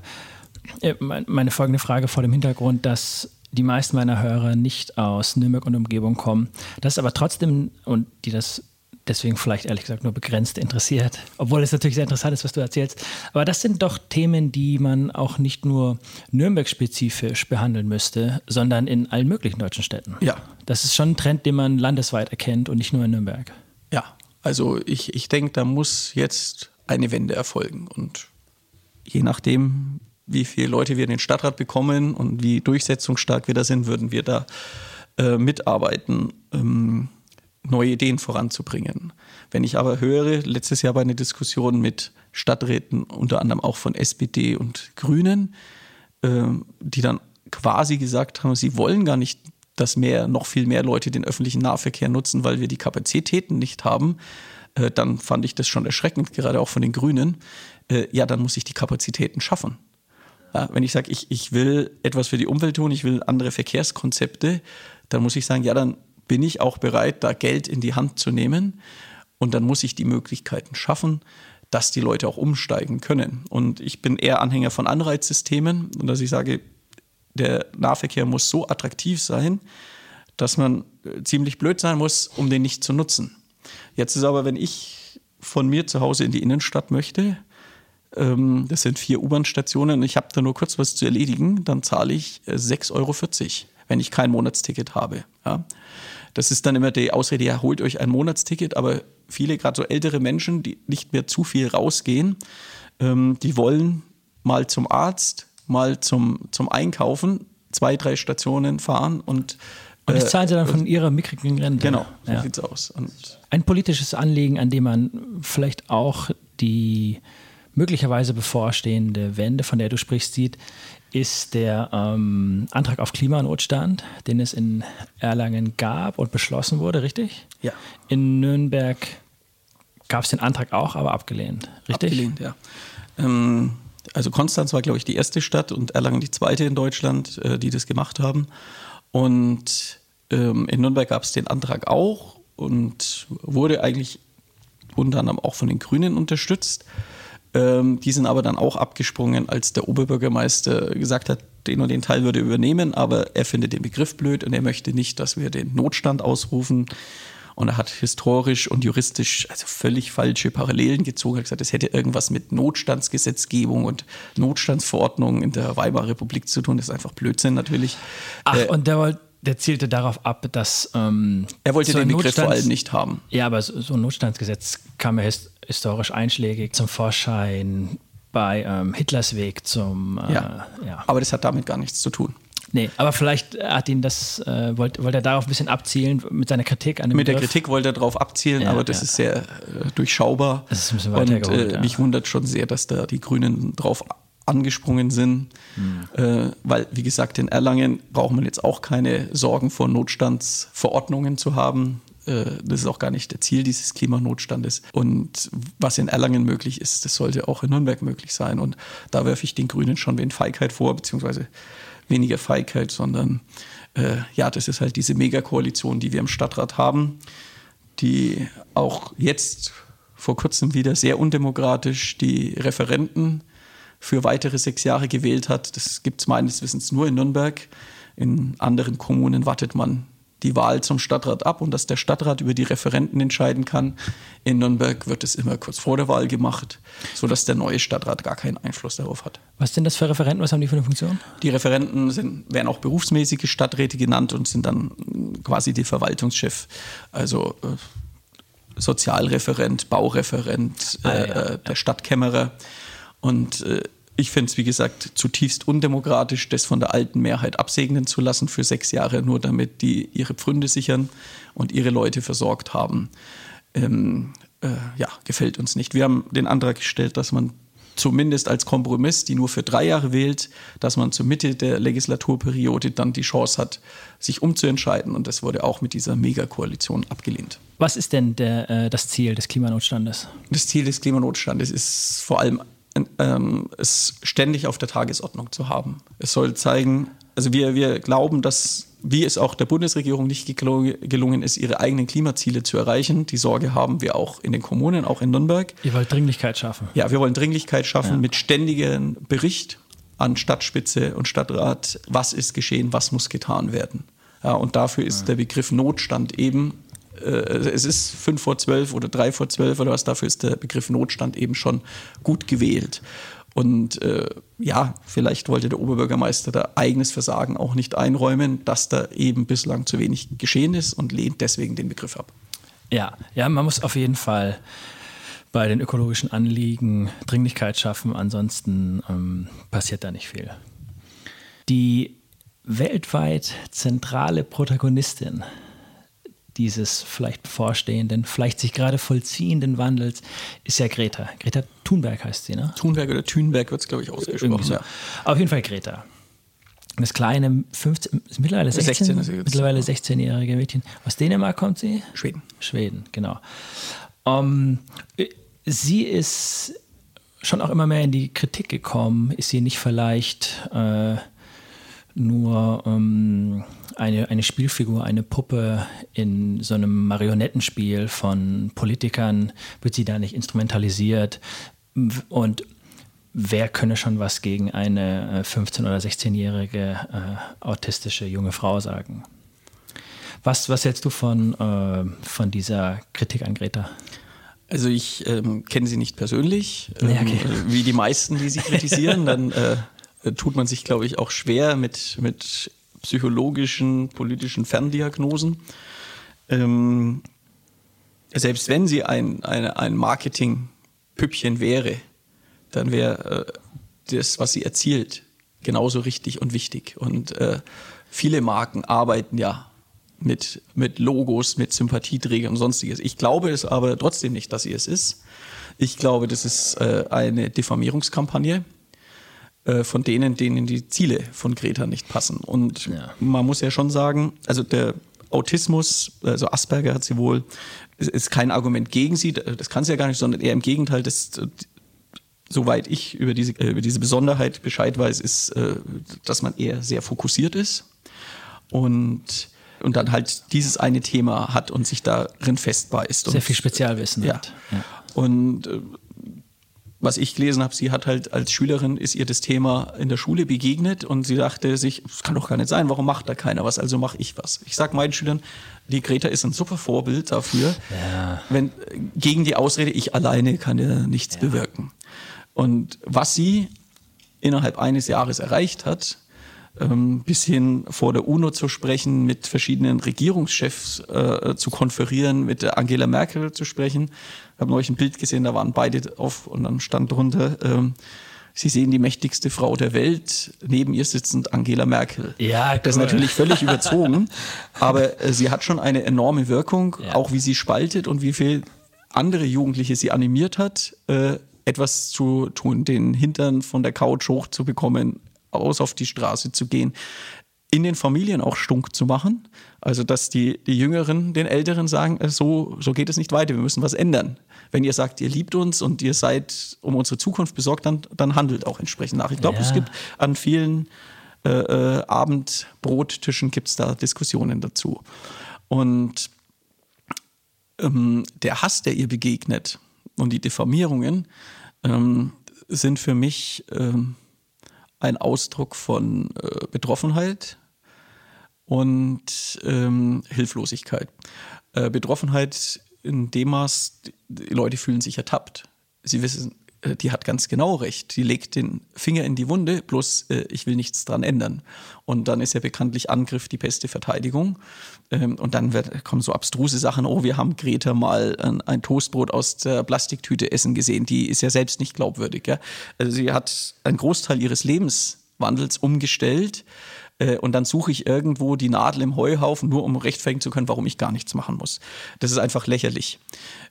äh, meine folgende Frage vor dem Hintergrund, dass die meisten meiner Hörer nicht aus Nürnberg und Umgebung kommen. Das ist aber trotzdem, und die das deswegen vielleicht ehrlich gesagt nur begrenzt interessiert, obwohl es natürlich sehr interessant ist, was du erzählst. Aber das sind doch Themen, die man auch nicht nur Nürnberg-spezifisch behandeln müsste, sondern in allen möglichen deutschen Städten. Ja. Das ist schon ein Trend, den man landesweit erkennt und nicht nur in Nürnberg. Ja, also ich, ich denke, da muss jetzt eine Wende erfolgen. Und je nachdem, wie viele Leute wir in den Stadtrat bekommen und wie durchsetzungsstark wir da sind, würden wir da äh, mitarbeiten, ähm, neue Ideen voranzubringen. Wenn ich aber höre, letztes Jahr bei einer Diskussion mit Stadträten, unter anderem auch von SPD und Grünen, äh, die dann quasi gesagt haben, sie wollen gar nicht dass mehr, noch viel mehr Leute den öffentlichen Nahverkehr nutzen, weil wir die Kapazitäten nicht haben, äh, dann fand ich das schon erschreckend, gerade auch von den Grünen. Äh, ja, dann muss ich die Kapazitäten schaffen. Ja, wenn ich sage, ich, ich will etwas für die Umwelt tun, ich will andere Verkehrskonzepte, dann muss ich sagen, ja, dann bin ich auch bereit, da Geld in die Hand zu nehmen. Und dann muss ich die Möglichkeiten schaffen, dass die Leute auch umsteigen können. Und ich bin eher Anhänger von Anreizsystemen und dass ich sage, der Nahverkehr muss so attraktiv sein, dass man äh, ziemlich blöd sein muss, um den nicht zu nutzen. Jetzt ist aber, wenn ich von mir zu Hause in die Innenstadt möchte, ähm, das sind vier U-Bahn-Stationen, ich habe da nur kurz was zu erledigen, dann zahle ich 6,40 äh, Euro, wenn ich kein Monatsticket habe. Ja. Das ist dann immer die Ausrede, ja, holt euch ein Monatsticket, aber viele, gerade so ältere Menschen, die nicht mehr zu viel rausgehen, ähm, die wollen mal zum Arzt, mal zum, zum Einkaufen zwei, drei Stationen fahren und und das zahlen sie dann von ihrer mickrigen Rente. Genau, so ja. sieht's aus. Und Ein politisches Anliegen, an dem man vielleicht auch die möglicherweise bevorstehende Wende, von der du sprichst, sieht, ist der ähm, Antrag auf Klimanotstand, den es in Erlangen gab und beschlossen wurde, richtig? Ja. In Nürnberg gab es den Antrag auch, aber abgelehnt, richtig? Abgelehnt, ja. Ähm, also Konstanz war, glaube ich, die erste Stadt und Erlangen die zweite in Deutschland, äh, die das gemacht haben. Und ähm, in Nürnberg gab es den Antrag auch und wurde eigentlich unter anderem auch von den Grünen unterstützt. Ähm, die sind aber dann auch abgesprungen, als der Oberbürgermeister gesagt hat, den und den Teil würde er übernehmen, aber er findet den Begriff blöd und er möchte nicht, dass wir den Notstand ausrufen. Und er hat historisch und juristisch also völlig falsche Parallelen gezogen. Er hat gesagt, es hätte irgendwas mit Notstandsgesetzgebung und Notstandsverordnungen in der Weimarer Republik zu tun. Das ist einfach Blödsinn natürlich. Ach, äh, und der wollte der zielte darauf ab, dass. Ähm, er wollte so den Begriff vor allem nicht haben. Ja, aber so, so ein Notstandsgesetz kam ja his historisch einschlägig zum Vorschein bei ähm, Hitlers Weg zum. Äh, ja. ja. Aber das hat damit gar nichts zu tun. Nee, aber vielleicht hat ihn das, äh, wollte wollt er darauf ein bisschen abzielen mit seiner Kritik an dem Mit Begriff. der Kritik wollte er darauf abzielen, ja, aber das ja. ist sehr äh, durchschaubar. Das ist ein bisschen weiter Und äh, ja. mich wundert schon sehr, dass da die Grünen drauf angesprungen sind, mhm. äh, weil, wie gesagt, in Erlangen braucht man jetzt auch keine Sorgen vor Notstandsverordnungen zu haben. Äh, das ist auch gar nicht der Ziel dieses Klimanotstandes. Und was in Erlangen möglich ist, das sollte auch in Nürnberg möglich sein. Und da werfe ich den Grünen schon wenig Feigheit vor, beziehungsweise weniger Feigheit, sondern äh, ja, das ist halt diese Megakoalition, die wir im Stadtrat haben, die auch jetzt vor kurzem wieder sehr undemokratisch die Referenten für weitere sechs Jahre gewählt hat. Das gibt es meines Wissens nur in Nürnberg. In anderen Kommunen wartet man die Wahl zum Stadtrat ab und dass der Stadtrat über die Referenten entscheiden kann. In Nürnberg wird es immer kurz vor der Wahl gemacht, sodass der neue Stadtrat gar keinen Einfluss darauf hat. Was sind das für Referenten? Was haben die für eine Funktion? Die Referenten sind, werden auch berufsmäßige Stadträte genannt und sind dann quasi die Verwaltungschef. Also äh, Sozialreferent, Baureferent, äh, ah, ja, äh, der Stadtkämmerer. Und äh, ich finde es, wie gesagt, zutiefst undemokratisch, das von der alten Mehrheit absegnen zu lassen für sechs Jahre, nur damit die ihre Pfründe sichern und ihre Leute versorgt haben. Ähm, äh, ja, gefällt uns nicht. Wir haben den Antrag gestellt, dass man zumindest als Kompromiss, die nur für drei Jahre wählt, dass man zur Mitte der Legislaturperiode dann die Chance hat, sich umzuentscheiden. Und das wurde auch mit dieser Megakoalition abgelehnt. Was ist denn der, äh, das Ziel des Klimanotstandes? Das Ziel des Klimanotstandes ist vor allem ähm, es ständig auf der Tagesordnung zu haben. Es soll zeigen, also wir, wir glauben, dass, wie es auch der Bundesregierung nicht gelungen ist, ihre eigenen Klimaziele zu erreichen. Die Sorge haben wir auch in den Kommunen, auch in Nürnberg. Ihr wollt Dringlichkeit schaffen. Ja, wir wollen Dringlichkeit schaffen ja. mit ständigem Bericht an Stadtspitze und Stadtrat, was ist geschehen, was muss getan werden. Ja, und dafür ist ja. der Begriff Notstand eben es ist fünf vor zwölf oder drei vor zwölf oder was, dafür ist der Begriff Notstand eben schon gut gewählt. Und äh, ja, vielleicht wollte der Oberbürgermeister da eigenes Versagen auch nicht einräumen, dass da eben bislang zu wenig geschehen ist und lehnt deswegen den Begriff ab. Ja, ja, man muss auf jeden Fall bei den ökologischen Anliegen Dringlichkeit schaffen, ansonsten ähm, passiert da nicht viel. Die weltweit zentrale Protagonistin dieses vielleicht bevorstehenden, vielleicht sich gerade vollziehenden Wandels ist ja Greta. Greta Thunberg heißt sie, ne? Thunberg oder Thunberg wird es, glaube ich, ausgesprochen. So. Ja. Auf jeden Fall Greta. Das kleine 15, mittlerweile 16, 16 mittlerweile 16-jährige Mädchen. Aus Dänemark kommt sie? Schweden. Schweden, genau. Um, ähm, sie ist schon auch immer mehr in die Kritik gekommen. Ist sie nicht vielleicht äh, nur ähm, eine, eine Spielfigur, eine Puppe in so einem Marionettenspiel von Politikern, wird sie da nicht instrumentalisiert und wer könne schon was gegen eine 15- äh, oder 16-jährige äh, autistische junge Frau sagen? Was, was hältst du von, äh, von dieser Kritik an Greta? Also ich ähm, kenne sie nicht persönlich, ähm, ja, okay. wie die meisten, die sie kritisieren. Dann äh, tut man sich, glaube ich, auch schwer mit, mit psychologischen, politischen Ferndiagnosen. Ähm, selbst wenn sie ein, eine, ein Marketing-Püppchen wäre, dann wäre äh, das, was sie erzielt, genauso richtig und wichtig. Und äh, viele Marken arbeiten ja mit, mit Logos, mit Sympathieträgern und sonstiges. Ich glaube es aber trotzdem nicht, dass sie es ist. Ich glaube, das ist äh, eine Diffamierungskampagne äh, von denen, denen die Ziele von Greta nicht passen. Und ja. man muss ja schon sagen, also der Autismus, also Asperger hat sie wohl, ist kein Argument gegen sie, das kann sie ja gar nicht, sondern eher im Gegenteil, das, soweit ich über diese, äh, über diese Besonderheit Bescheid weiß, ist, äh, dass man eher sehr fokussiert ist und, und dann halt dieses eine Thema hat und sich darin festbeißt. Sehr und, viel Spezialwissen ja. hat. Ja. Und was ich gelesen habe, sie hat halt als Schülerin ist ihr das Thema in der Schule begegnet und sie dachte sich, das kann doch gar nicht sein, warum macht da keiner was, also mache ich was. Ich sage meinen Schülern, die Greta ist ein super Vorbild dafür, ja. wenn gegen die Ausrede, ich alleine kann ja nichts ja. bewirken. Und was sie innerhalb eines Jahres erreicht hat, ähm, bis hin vor der UNO zu sprechen, mit verschiedenen Regierungschefs äh, zu konferieren, mit Angela Merkel zu sprechen. Ich habe neulich ein Bild gesehen, da waren beide auf und dann stand drunter, ähm, Sie sehen die mächtigste Frau der Welt, neben ihr sitzend Angela Merkel. Ja, cool. Das ist natürlich völlig überzogen, aber äh, sie hat schon eine enorme Wirkung, ja. auch wie sie spaltet und wie viel andere Jugendliche sie animiert hat, äh, etwas zu tun, den Hintern von der Couch hochzubekommen, aus auf die Straße zu gehen, in den Familien auch stunk zu machen. Also, dass die, die Jüngeren den Älteren sagen, äh, so, so geht es nicht weiter, wir müssen was ändern. Wenn ihr sagt, ihr liebt uns und ihr seid um unsere Zukunft besorgt, dann, dann handelt auch entsprechend nach. Ich glaube, ja. es gibt an vielen äh, äh, Abendbrottischen gibt es da Diskussionen dazu. Und ähm, der Hass, der ihr begegnet und die Diffamierungen ähm, sind für mich ähm, ein Ausdruck von äh, Betroffenheit und ähm, Hilflosigkeit. Äh, Betroffenheit in dem Maß, die Leute fühlen sich ertappt. Sie wissen, die hat ganz genau recht. Die legt den Finger in die Wunde, bloß äh, ich will nichts dran ändern. Und dann ist ja bekanntlich Angriff die beste Verteidigung. Ähm, und dann wird, kommen so abstruse Sachen, oh, wir haben Greta mal ein, ein, Toastbrot aus der Plastiktüte essen gesehen. Die ist ja selbst nicht glaubwürdig. Ja? Also sie hat einen Großteil ihres Lebenswandels umgestellt. Äh, und dann suche ich irgendwo die Nadel im Heuhaufen, nur um rechtfertigen zu können, warum ich gar nichts machen muss. Das ist einfach lächerlich.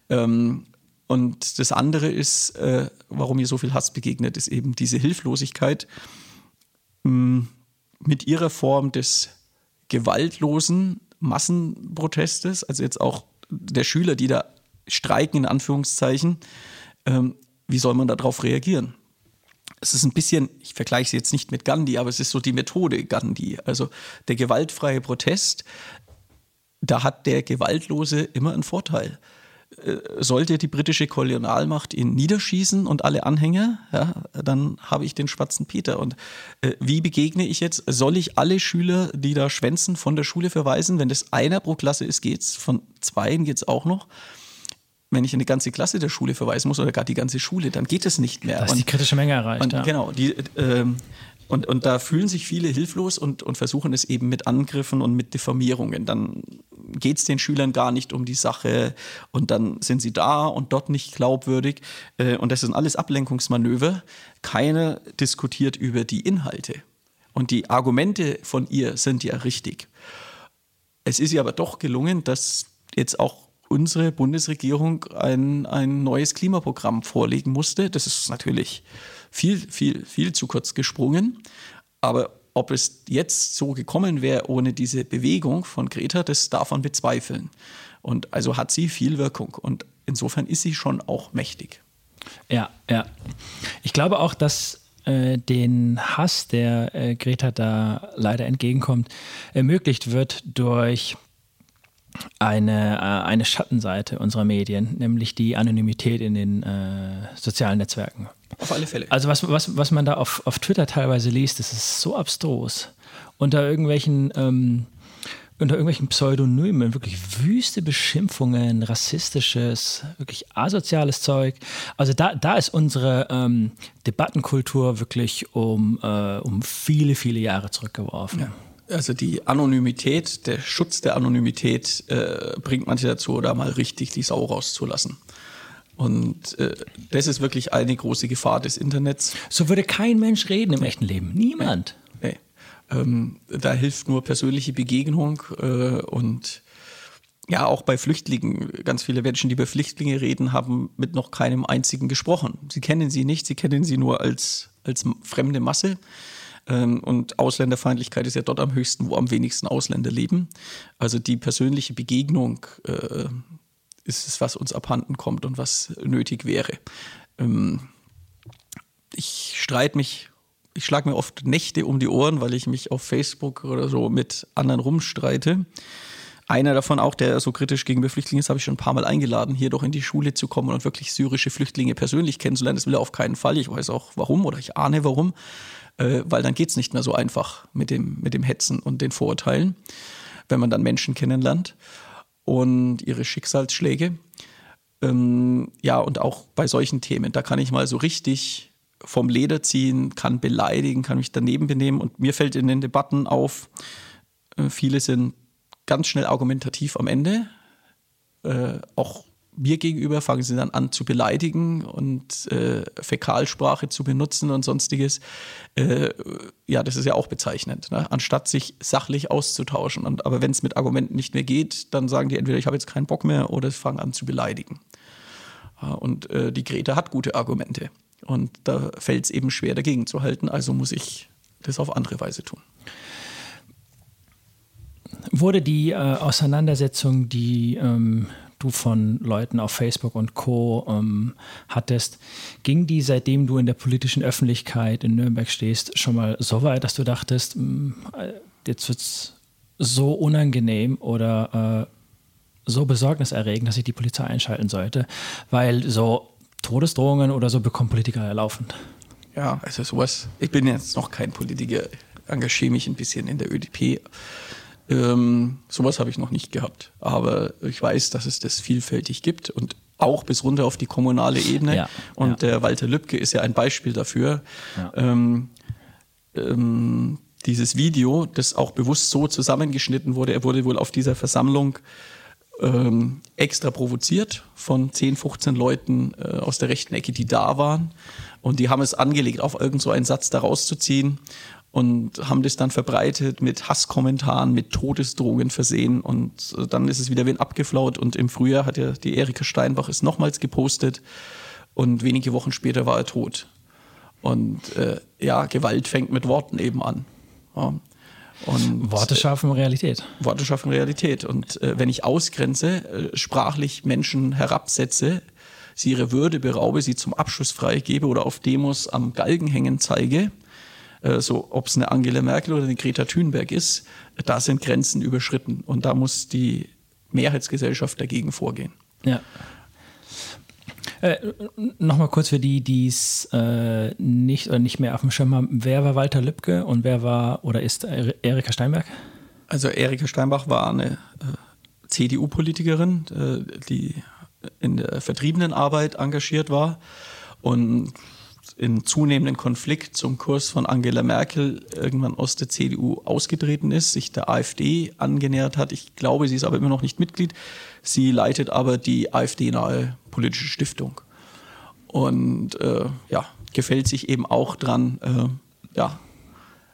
Ähm, und das andere ist, äh, warum ihr so viel Hass begegnet, ist eben diese Hilflosigkeit mh, mm, mit ihrer Form des gewaltlosen Massenprotestes, also jetzt auch der Schüler, die da streiken, in Anführungszeichen, ähm, wie soll man darauf reagieren? Es ist ein bisschen, ich vergleiche es jetzt nicht mit Gandhi, aber es ist so die Methode Gandhi. Also der gewaltfreie Protest, da hat der Gewaltlose immer einen Vorteil. Äh, sollte die britische Kolonialmacht ihn niederschießen und alle Anhänger, ja, dann habe ich den schwarzen Peter. Und äh, wie begegne ich jetzt? Soll ich alle Schüler, die da schwänzen, von der Schule verweisen? Wenn das einer pro Klasse ist, geht's. Von zweien geht's auch noch. Wenn ich eine ganze Klasse der Schule verweisen muss oder gar die ganze Schule, dann geht es nicht mehr. Da ist die kritische Menge erreicht. Und, ja. Genau. Die, äh, und, und da fühlen sich viele hilflos und, und versuchen es eben mit Angriffen und mit Diffamierungen. Dann geht es den Schülern gar nicht um die Sache und dann sind sie da und dort nicht glaubwürdig. Äh, und das sind alles Ablenkungsmanöver. Keiner diskutiert über die Inhalte. Und die Argumente von ihr sind ja richtig. Es ist ihr aber doch gelungen, dass jetzt auch unsere Bundesregierung ein, ein neues Klimaprogramm vorlegen musste. Das ist natürlich viel, viel, viel zu kurz gesprungen. Aber ob es jetzt so gekommen wäre ohne diese Bewegung von Greta, das darf man bezweifeln. Und also hat sie viel Wirkung. Und insofern ist sie schon auch mächtig. Ja, ja. Ich glaube auch, dass äh, den Hass, der äh, Greta da leider entgegenkommt, ermöglicht wird durch eine, äh, eine Schattenseite unserer Medien, nämlich die Anonymität in den äh, sozialen Netzwerken. Auf alle Fälle. Also was, was, was man da auf, auf Twitter teilweise liest, das ist so abstrus. Unter irgendwelchen, ähm, unter irgendwelchen Pseudonymen, wirklich wüste Beschimpfungen, rassistisches, wirklich asoziales Zeug. Also da, da ist unsere ähm, Debattenkultur wirklich um, äh, um viele, viele Jahre zurückgeworfen. Ja. Also die Anonymität, der Schutz der Anonymität äh, bringt manche dazu, da mal richtig die Sau rauszulassen. Und äh, das ist wirklich eine große Gefahr des Internets. So würde kein Mensch reden im echten Leben. Niemand. Nee. nee. Ähm, da hilft nur persönliche Begegnung äh, und ja, auch bei Flüchtlingen. Ganz viele Menschen, die über Flüchtlinge reden, haben mit noch keinem einzigen gesprochen. Sie kennen sie nicht, sie kennen sie nur als, als fremde Masse. Ähm, und Ausländerfeindlichkeit ist ja dort am höchsten, wo am wenigsten Ausländer leben. Also die persönliche Begegnung äh, ist es, was uns abhanden kommt und was nötig wäre. Ähm, ich streite mich, ich schlage mir oft Nächte um die Ohren, weil ich mich auf Facebook oder so mit anderen rumstreite. Einer davon auch, der so kritisch gegenüber Flüchtlingen ist, habe ich schon ein paar Mal eingeladen, hier doch in die Schule zu kommen und wirklich syrische Flüchtlinge persönlich kennenzulernen. Das will er auf keinen Fall. Ich weiß auch warum oder ich ahne warum, äh, weil dann geht es nicht mehr so einfach mit dem, mit dem Hetzen und den Vorurteilen, wenn man dann Menschen kennenlernt und ihre Schicksalsschläge. Ähm, ja, und auch bei solchen Themen, da kann ich mal so richtig vom Leder ziehen, kann beleidigen, kann mich daneben benehmen. Und mir fällt in den Debatten auf, äh, viele sind ganz schnell argumentativ am Ende. Äh, auch mir gegenüber fangen sie dann an zu beleidigen und äh, Fäkalsprache zu benutzen und sonstiges. Äh, ja, das ist ja auch bezeichnend, ne? anstatt sich sachlich auszutauschen. Und, aber wenn es mit Argumenten nicht mehr geht, dann sagen die entweder, ich habe jetzt keinen Bock mehr oder fangen an zu beleidigen. Und äh, die Greta hat gute Argumente. Und da fällt es eben schwer, dagegen zu halten. Also muss ich das auf andere Weise tun. Wurde die äh, Auseinandersetzung, die ähm, du von Leuten auf Facebook und Co. Ähm, hattest, ging die, seitdem du in der politischen Öffentlichkeit in Nürnberg stehst, schon mal so weit, dass du dachtest, mh, mm, äh, jetzt wird es so unangenehm oder äh, so besorgniserregend, dass ich die Polizei einschalten sollte? Weil so Todesdrohungen oder so bekommen Politiker erlaufend. Ja, also sowas. Ich bin jetzt noch kein Politiker, engagiere mich ein bisschen in der ÖDP. Ähm, sowas habe ich noch nicht gehabt. Aber ich weiß, dass es das vielfältig gibt und auch bis runter auf die kommunale Ebene. Ja, und ja. der Walter Lübcke ist ja ein Beispiel dafür. Ja. Ähm, ähm, dieses Video, das auch bewusst so zusammengeschnitten wurde, er wurde wohl auf dieser Versammlung ähm, extra provoziert von 10, 15 Leuten äh, aus der rechten Ecke, die da waren. Und die haben es angelegt, auf irgend so einen Satz da rauszuziehen und haben das dann verbreitet mit Hasskommentaren, mit Todesdrohungen versehen. Und äh, dann ist es wieder wen abgeflaut. Und im Frühjahr hat ja die Erika Steinbach es nochmals gepostet. Und wenige Wochen später war er tot. Und äh, ja, Gewalt fängt mit Worten eben an. Ja. Und, Worte schaffen Realität. Worte schaffen Realität. Und äh, wenn ich ausgrenze, äh, sprachlich Menschen herabsetze, sie ihre Würde beraube, sie zum Abschuss freigebe oder auf Demos am Galgen hängen zeige, äh, so ob es eine Angela Merkel oder eine Greta Thunberg ist, da sind Grenzen überschritten. Und da muss die Mehrheitsgesellschaft dagegen vorgehen. Ja. Äh, Nochmal kurz für die, die es äh, nicht oder nicht mehr auf dem Schirm haben. Wer war Walter Lübcke und wer war oder ist Erika Steinberg? Also Erika Steinbach war eine äh, CDU-Politikerin, äh, die in der Vertriebenenarbeit engagiert war und in zunehmenden Konflikt zum Kurs von Angela Merkel irgendwann aus der CDU ausgetreten ist, sich der AfD angenähert hat. Ich glaube, sie ist aber immer noch nicht Mitglied. Sie leitet aber die AfD-nahe politische Stiftung. Und äh, ja, gefällt sich eben auch dran, äh, ja,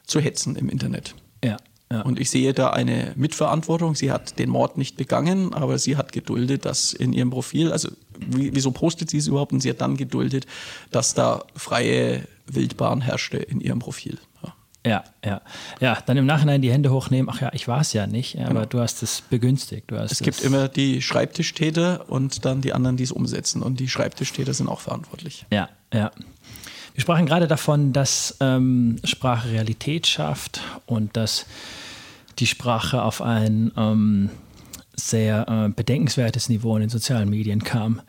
zu hetzen im Internet. Ja, ja. Und ich sehe da eine Mitverantwortung. Sie hat den Mord nicht begangen, aber sie hat geduldet, dass in ihrem Profil, also wieso postet sie es überhaupt? Und sie hat dann geduldet, dass da freie Wildbahn herrschte in ihrem Profil. Ja. Ja, ja. Ja, dann im Nachhinein die Hände hochnehmen, ach ja, ich war es ja nicht, aber genau. du hast es begünstigt. Du hast es gibt immer die Schreibtischtäter und dann die anderen, die es umsetzen. Und die Schreibtischtäter sind auch verantwortlich. Ja, ja. Wir sprachen gerade davon, dass ähm, Sprache Realität schafft und dass die Sprache auf ein ähm, sehr äh, bedenkenswertes Niveau in den sozialen Medien kam.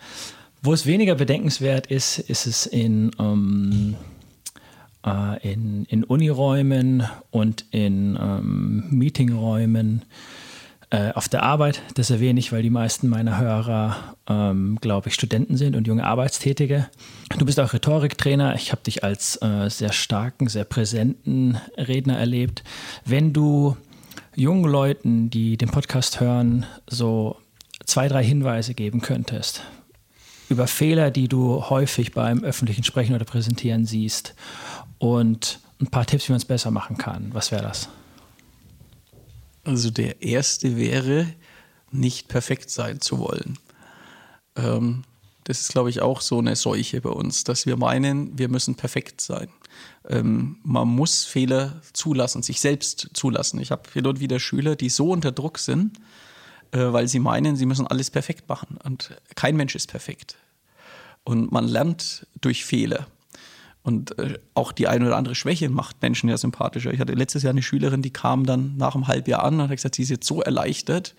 Wo es weniger bedenkenswert ist, ist es in, ähm, äh, in, in Uniräumen und in ähm, Meetingräumen äh, auf der Arbeit. Das erwähne ich, weil die meisten meiner Hörer, ähm, glaube ich, Studenten sind und junge Arbeitstätige. Du bist auch Rhetoriktrainer. Ich habe dich als äh, sehr starken, sehr präsenten Redner erlebt. Wenn du jungen Leuten, die den Podcast hören, so zwei, drei Hinweise geben könntest über Fehler, die du häufig beim öffentlichen Sprechen oder Präsentieren siehst und ein paar Tipps, wie man es besser machen kann. Was wäre das? Also der erste wäre, nicht perfekt sein zu wollen. Ähm, das ist, glaube ich, auch so eine Seuche bei uns, dass wir meinen, wir müssen perfekt sein. Ähm, man muss Fehler zulassen, sich selbst zulassen. Ich habe hier und wieder Schüler, die so unter Druck sind, äh, weil sie meinen, sie müssen alles perfekt machen. Und kein Mensch ist perfekt. Und man lernt durch Fehler. Und äh, auch die eine oder andere Schwäche macht Menschen ja sympathischer. Ich hatte letztes Jahr eine Schülerin, die kam dann nach einem Halbjahr an und hat gesagt, sie ist jetzt so erleichtert,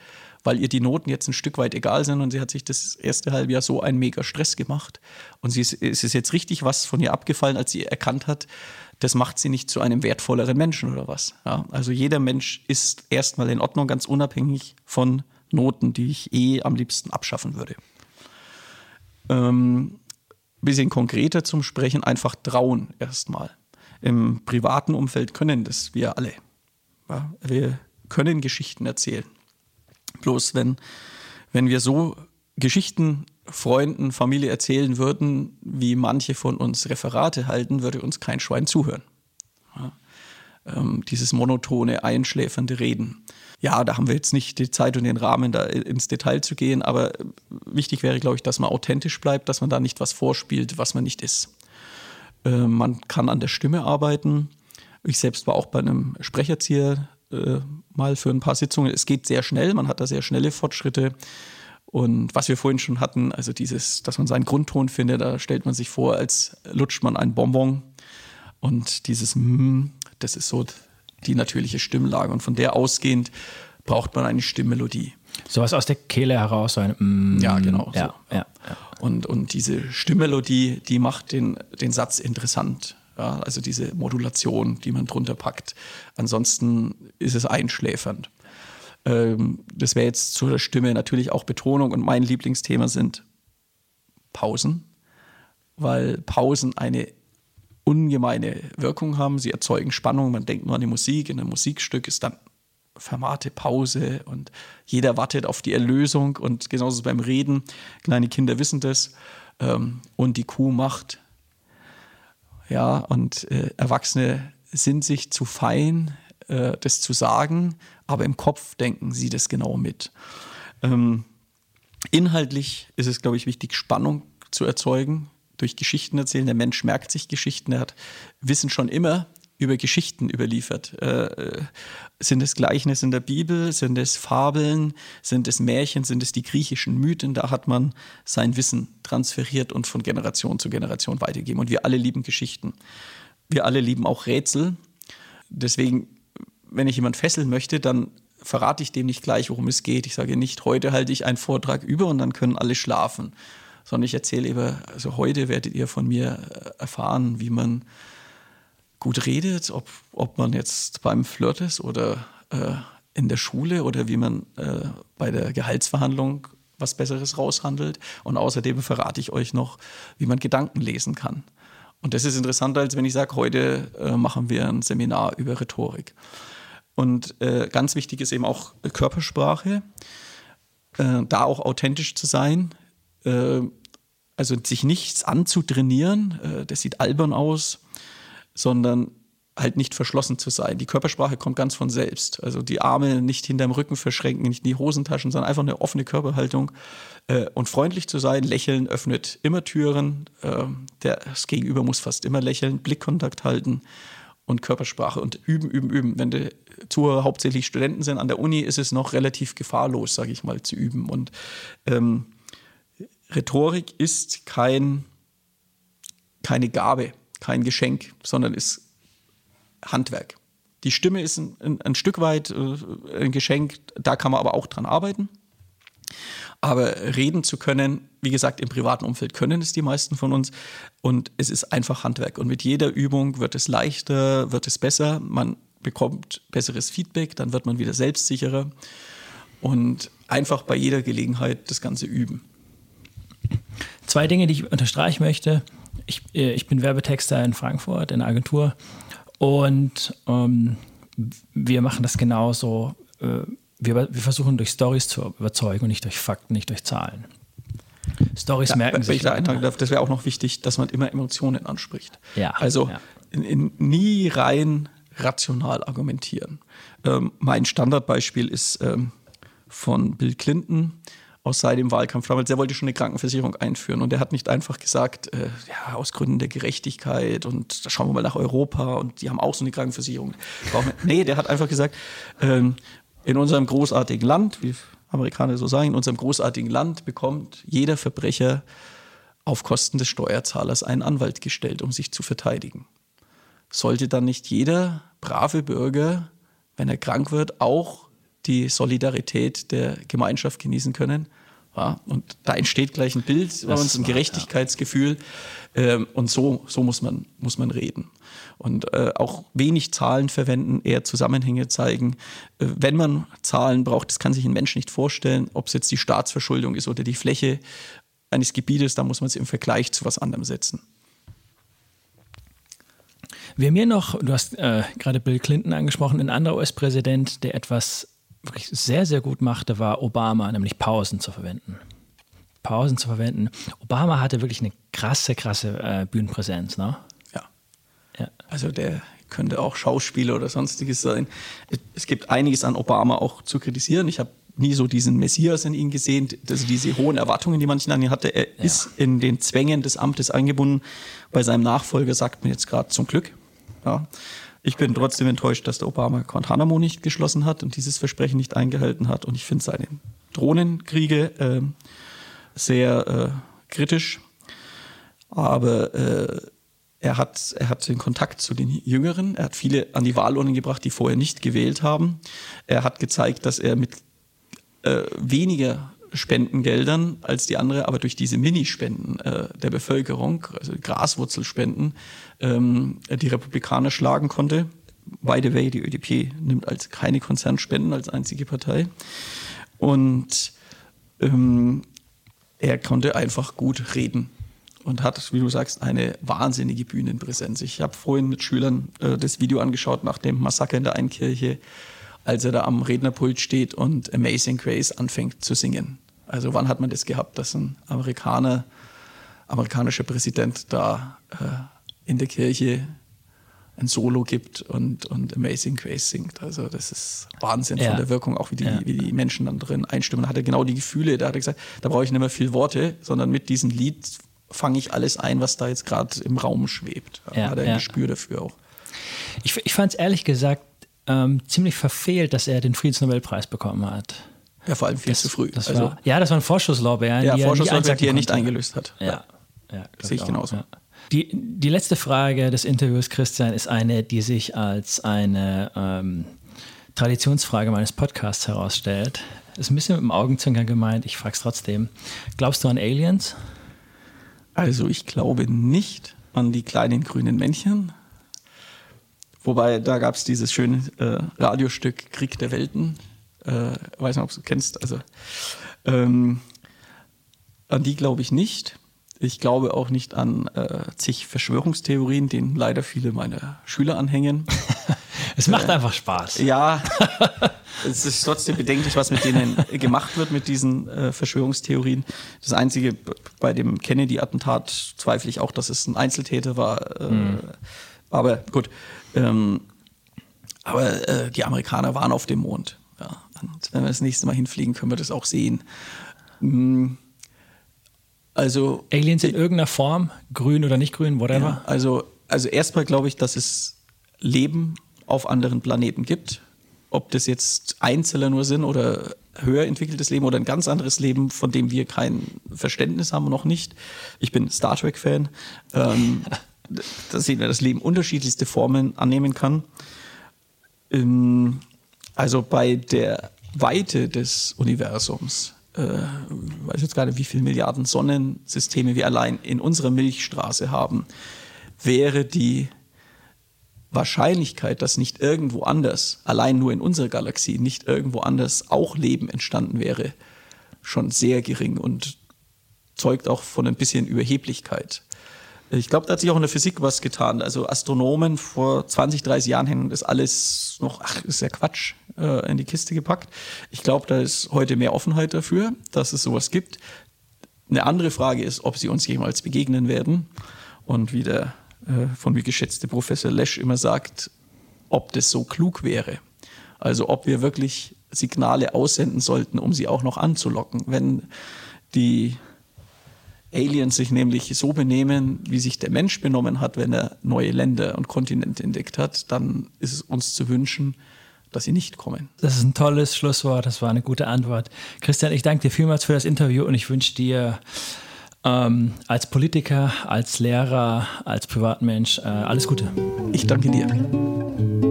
weil ihr die Noten jetzt ein Stück weit egal sind und sie hat sich das erste Halbjahr so einen mega Stress gemacht. Und sie ist, es ist jetzt richtig was von ihr abgefallen, als sie erkannt hat, das macht sie nicht zu einem wertvolleren Menschen oder was. Ja, also jeder Mensch ist erstmal in Ordnung, ganz unabhängig von Noten, die ich eh am liebsten abschaffen würde. Ähm, bisschen konkreter zum Sprechen, einfach trauen erstmal. Im privaten Umfeld können das wir alle. Ja, wir können Geschichten erzählen. Bloß wenn, wenn wir so Geschichten Freunden, Familie erzählen würden, wie manche von uns Referate halten, würde uns kein Schwein zuhören. Ja, ähm, dieses monotone, einschläfernde Reden. Ja, da haben wir jetzt nicht die Zeit und den Rahmen, da ins Detail zu gehen, aber wichtig wäre, glaube ich, dass man authentisch bleibt, dass man da nicht was vorspielt, was man nicht ist. Äh, man kann an der Stimme arbeiten. Ich selbst war auch bei einem Sprecherzieher äh, mal für ein paar Sitzungen. Es geht sehr schnell, man hat da sehr schnelle Fortschritte. Und was wir vorhin schon hatten, also dieses, dass man seinen Grundton findet, da stellt man sich vor, als lutscht man ein Bonbon. Und dieses mm, das ist so die natürliche Stimmlage. Und von der ausgehend braucht man eine Stimmmelodie. Sowas aus der Kehle heraus, so ein mm, Ja, genau. Ja, so. ja, ja. Und, und diese Stimmmelodie, die macht den, den Satz interessant. Ja, also diese Modulation, die man drunter packt. Ansonsten ist es einschläfernd. Ähm, das wäre jetzt zu der Stimme natürlich auch Betonung. Und mein Lieblingsthema sind Pausen, weil Pausen eine ungemeine Wirkung haben. Sie erzeugen Spannung. Man denkt nur an die Musik. In einem Musikstück ist dann vermahnte Pause und jeder wartet auf die Erlösung. Und genauso beim Reden. Kleine Kinder wissen das. Ähm, und die Kuh macht ja, und äh, Erwachsene sind sich zu fein, äh, das zu sagen, aber im Kopf denken sie das genau mit. Ähm, inhaltlich ist es, glaube ich, wichtig, Spannung zu erzeugen durch Geschichten erzählen. Der Mensch merkt sich Geschichten, er hat Wissen schon immer über Geschichten überliefert. Äh, äh, sind es Gleichnisse in der Bibel? Sind es Fabeln? Sind es Märchen? Sind es die griechischen Mythen? Da hat man sein Wissen transferiert und von Generation zu Generation weitergegeben. Und wir alle lieben Geschichten. Wir alle lieben auch Rätsel. Deswegen, wenn ich jemand fesseln möchte, dann verrate ich dem nicht gleich, worum es geht. Ich sage nicht, heute halte ich einen Vortrag über und dann können alle schlafen. Sondern ich erzähle über, also heute werdet ihr von mir äh, erfahren, wie man gut redet, ob, ob man jetzt beim Flirt ist oder äh, in der Schule oder wie man äh, bei der Gehaltsverhandlung was Besseres raushandelt. Und außerdem verrate ich euch noch, wie man Gedanken lesen kann. Und das ist interessanter, als wenn ich sage, heute äh, machen wir ein Seminar über Rhetorik. Und äh, ganz wichtig ist eben auch Körpersprache, äh, da auch authentisch zu sein. Äh, also sich nichts anzutrainieren, das sieht albern aus sondern halt nicht verschlossen zu sein. Die Körpersprache kommt ganz von selbst. Also die Arme nicht hinterm Rücken verschränken, nicht in die Hosentaschen, sondern einfach eine offene Körperhaltung äh, und freundlich zu sein. Lächeln öffnet immer Türen. Äh, das Gegenüber muss fast immer lächeln, Blickkontakt halten und Körpersprache und üben, üben, üben. Wenn die Zuhörer hauptsächlich Studenten sind an der Uni, ist es noch relativ gefahrlos, sage ich mal, zu üben. Und ähm, Rhetorik ist kein, keine Gabe kein Geschenk, sondern ist Handwerk. Die Stimme ist ein, ein, ein Stück weit äh, ein Geschenk, da kann man aber auch dran arbeiten. Aber reden zu können, wie gesagt, im privaten Umfeld können es die meisten von uns. Und es ist einfach Handwerk. Und mit jeder Übung wird es leichter, wird es besser. Man bekommt besseres Feedback, dann wird man wieder selbstsicherer. Und einfach bei jeder Gelegenheit das Ganze üben. Zwei Dinge, die ich unterstreichen möchte ich, äh, ich bin Werbetexter in Frankfurt in der Agentur und ähm, wir machen das genauso. Äh, wir, wir, versuchen durch Stories zu überzeugen und nicht durch Fakten, nicht durch Zahlen. Stories ja, merken sich. Ich da eintragen darf, das wäre auch noch wichtig, dass man immer Emotionen anspricht. Ja, also ja. In, in, nie rein rational argumentieren. Ähm, mein Standardbeispiel ist ähm, von Bill Clinton aus seinem Wahlkampf damals, er wollte schon eine Krankenversicherung einführen und er hat nicht einfach gesagt, äh, ja, aus Gründen der Gerechtigkeit und da schauen wir mal nach Europa und die haben auch so eine Krankenversicherung. nee, der hat einfach gesagt, ähm, in unserem großartigen Land, wie Amerikaner so sagen, in unserem großartigen Land bekommt jeder Verbrecher auf Kosten des Steuerzahlers einen Anwalt gestellt, um sich zu verteidigen. Sollte dann nicht jeder brave Bürger, wenn er krank wird, auch die Solidarität der Gemeinschaft genießen können. Ja, und da entsteht gleich ein Bild bei uns, ein Gerechtigkeitsgefühl. Ähm, und so, so muss, man, muss man reden. Und äh, auch wenig Zahlen verwenden, eher Zusammenhänge zeigen. Äh, wenn man Zahlen braucht, das kann sich ein Mensch nicht vorstellen, ob es jetzt die Staatsverschuldung ist oder die Fläche eines Gebietes, da muss man es im Vergleich zu was anderem setzen. Wer mir noch, du hast äh, gerade Bill Clinton angesprochen, ein anderer US-Präsident, der etwas wirklich sehr, sehr gut machte, war Obama, nämlich Pausen zu verwenden. Pausen zu verwenden. Obama hatte wirklich eine krasse, krasse äh, Bühnenpräsenz, ne? Ja. ja. Also der könnte auch Schauspieler oder sonstiges sein. Es gibt einiges an Obama auch zu kritisieren. Ich habe nie so diesen Messias in ihn gesehen, also diese hohen Erwartungen, die manchen an ihn hatte. Er ja. ist in den Zwängen des Amtes eingebunden. Bei seinem Nachfolger sagt man jetzt gerade zum Glück. Ja. Ich bin trotzdem enttäuscht, dass der Obama Guantanamo nicht geschlossen hat und dieses Versprechen nicht eingehalten hat. Und ich finde seine Drohnenkriege äh, sehr äh, kritisch. Aber äh, er, hat, er hat den Kontakt zu den Jüngeren. Er hat viele an die Wahlurnen gebracht, die vorher nicht gewählt haben. Er hat gezeigt, dass er mit äh, weniger Spendengeldern als die andere, aber durch diese Minispenden äh, der Bevölkerung, also Graswurzelspenden, ähm, die Republikaner schlagen konnte. By the way, die ÖDP nimmt als keine Konzernspenden als einzige Partei. Und ähm, er konnte einfach gut reden und hat, wie du sagst, eine wahnsinnige Bühnenpräsenz. Ich habe vorhin mit Schülern äh, das Video angeschaut nach dem Massaker in der Einkirche, als er da am Rednerpult steht und Amazing Grace anfängt zu singen. Also wann hat man das gehabt, dass ein Amerikaner, amerikanischer Präsident da äh, in der Kirche ein Solo gibt und, und Amazing Grace singt. Also das ist Wahnsinn ja. von der Wirkung, auch wie die, ja. wie die Menschen dann drin einstimmen. Da hat er genau die Gefühle, da hat er gesagt, da brauche ich nicht mehr viel Worte, sondern mit diesem Lied fange ich alles ein, was da jetzt gerade im Raum schwebt. Da ja, hat er ein Gespür dafür auch. Ich, ich fand es ehrlich gesagt ähm, ziemlich verfehlt, dass er den Friedensnobelpreis bekommen hat. Ja, vor allem viel das, zu früh. also, war, ja, das war ein Vorschusslorbeeren. Ja, Vorschusslorbeeren, die er nicht eingelöst hat. Ja, ja. sehe ich genauso. Ja. Die, die letzte Frage des Interviews, Christian, ist eine, die sich als eine ähm, Traditionsfrage meines Podcasts herausstellt. Ist ein bisschen mit dem Augenzwinkern gemeint, ich frage es trotzdem. Glaubst du an Aliens? Also ich glaube nicht an die kleinen grünen Männchen. Wobei, da gab es dieses schöne äh, Radiostück Krieg der Welten äh, weiß nicht, ob du kennst. Also ähm, an die glaube ich nicht. Ich glaube auch nicht an äh, zig Verschwörungstheorien, denen leider viele meiner Schüler anhängen. es macht äh, einfach Spaß. Ja, es ist trotzdem bedenklich, was mit denen gemacht wird, mit diesen äh, Verschwörungstheorien. Das Einzige bei dem Kennedy-Attentat zweifle ich auch, dass es ein Einzeltäter war. Mhm. Aber gut. Ähm, aber äh, die Amerikaner waren auf dem Mond. Und wenn wir das nächste Mal hinfliegen, können wir das auch sehen. Hm. Also Aliens in irgendeiner Form, grün oder nicht grün, whatever. Ja, also also erstmal glaube ich, dass es Leben auf anderen Planeten gibt. Ob das jetzt Einzeller nur sind oder höher entwickeltes Leben oder ein ganz anderes Leben, von dem wir kein Verständnis haben, noch nicht. Ich bin Star Trek-Fan. Ähm, da sehen wir, dass Leben unterschiedlichste Formen annehmen kann. Ähm, also bei der Weite des Universums, äh, weiß jetzt gar nicht, wie viele Milliarden Sonnensysteme wir allein in unserer Milchstraße haben, wäre die Wahrscheinlichkeit, dass nicht irgendwo anders, allein nur in unserer Galaxie, nicht irgendwo anders auch Leben entstanden wäre, schon sehr gering und zeugt auch von ein bisschen Überheblichkeit. Ich glaube, da hat sich auch in der Physik was getan. Also Astronomen vor 20, 30 Jahren hätten das alles noch, ach, ist ja Quatsch, äh, in die Kiste gepackt. Ich glaube, da ist heute mehr Offenheit dafür, dass es sowas gibt. Eine andere Frage ist, ob sie uns jemals begegnen werden. Und wie der äh, von mir geschätzte Professor Lesch immer sagt, ob das so klug wäre. Also ob wir wirklich Signale aussenden sollten, um sie auch noch anzulocken. Wenn die Aliens sich nämlich so benehmen, wie sich der Mensch benommen hat, wenn er neue Länder und Kontinente entdeckt hat, dann ist es uns zu wünschen, dass sie nicht kommen. Das ist ein tolles Schlusswort, das war eine gute Antwort. Christian, ich danke dir vielmals für das Interview und ich wünsche dir ähm, als Politiker, als Lehrer, als Privatmensch äh, alles Gute. Ich danke dir.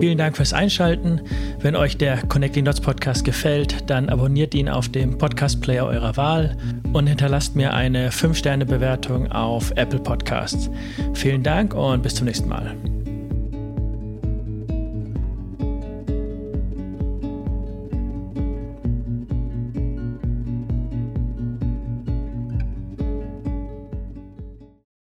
Vielen Dank fürs Einschalten. Wenn euch der Connecting Dots Podcast gefällt, dann abonniert ihn auf dem Podcast-Player eurer Wahl und hinterlasst mir eine 5-Sterne-Bewertung auf Apple Podcasts. Vielen Dank und bis zum nächsten Mal.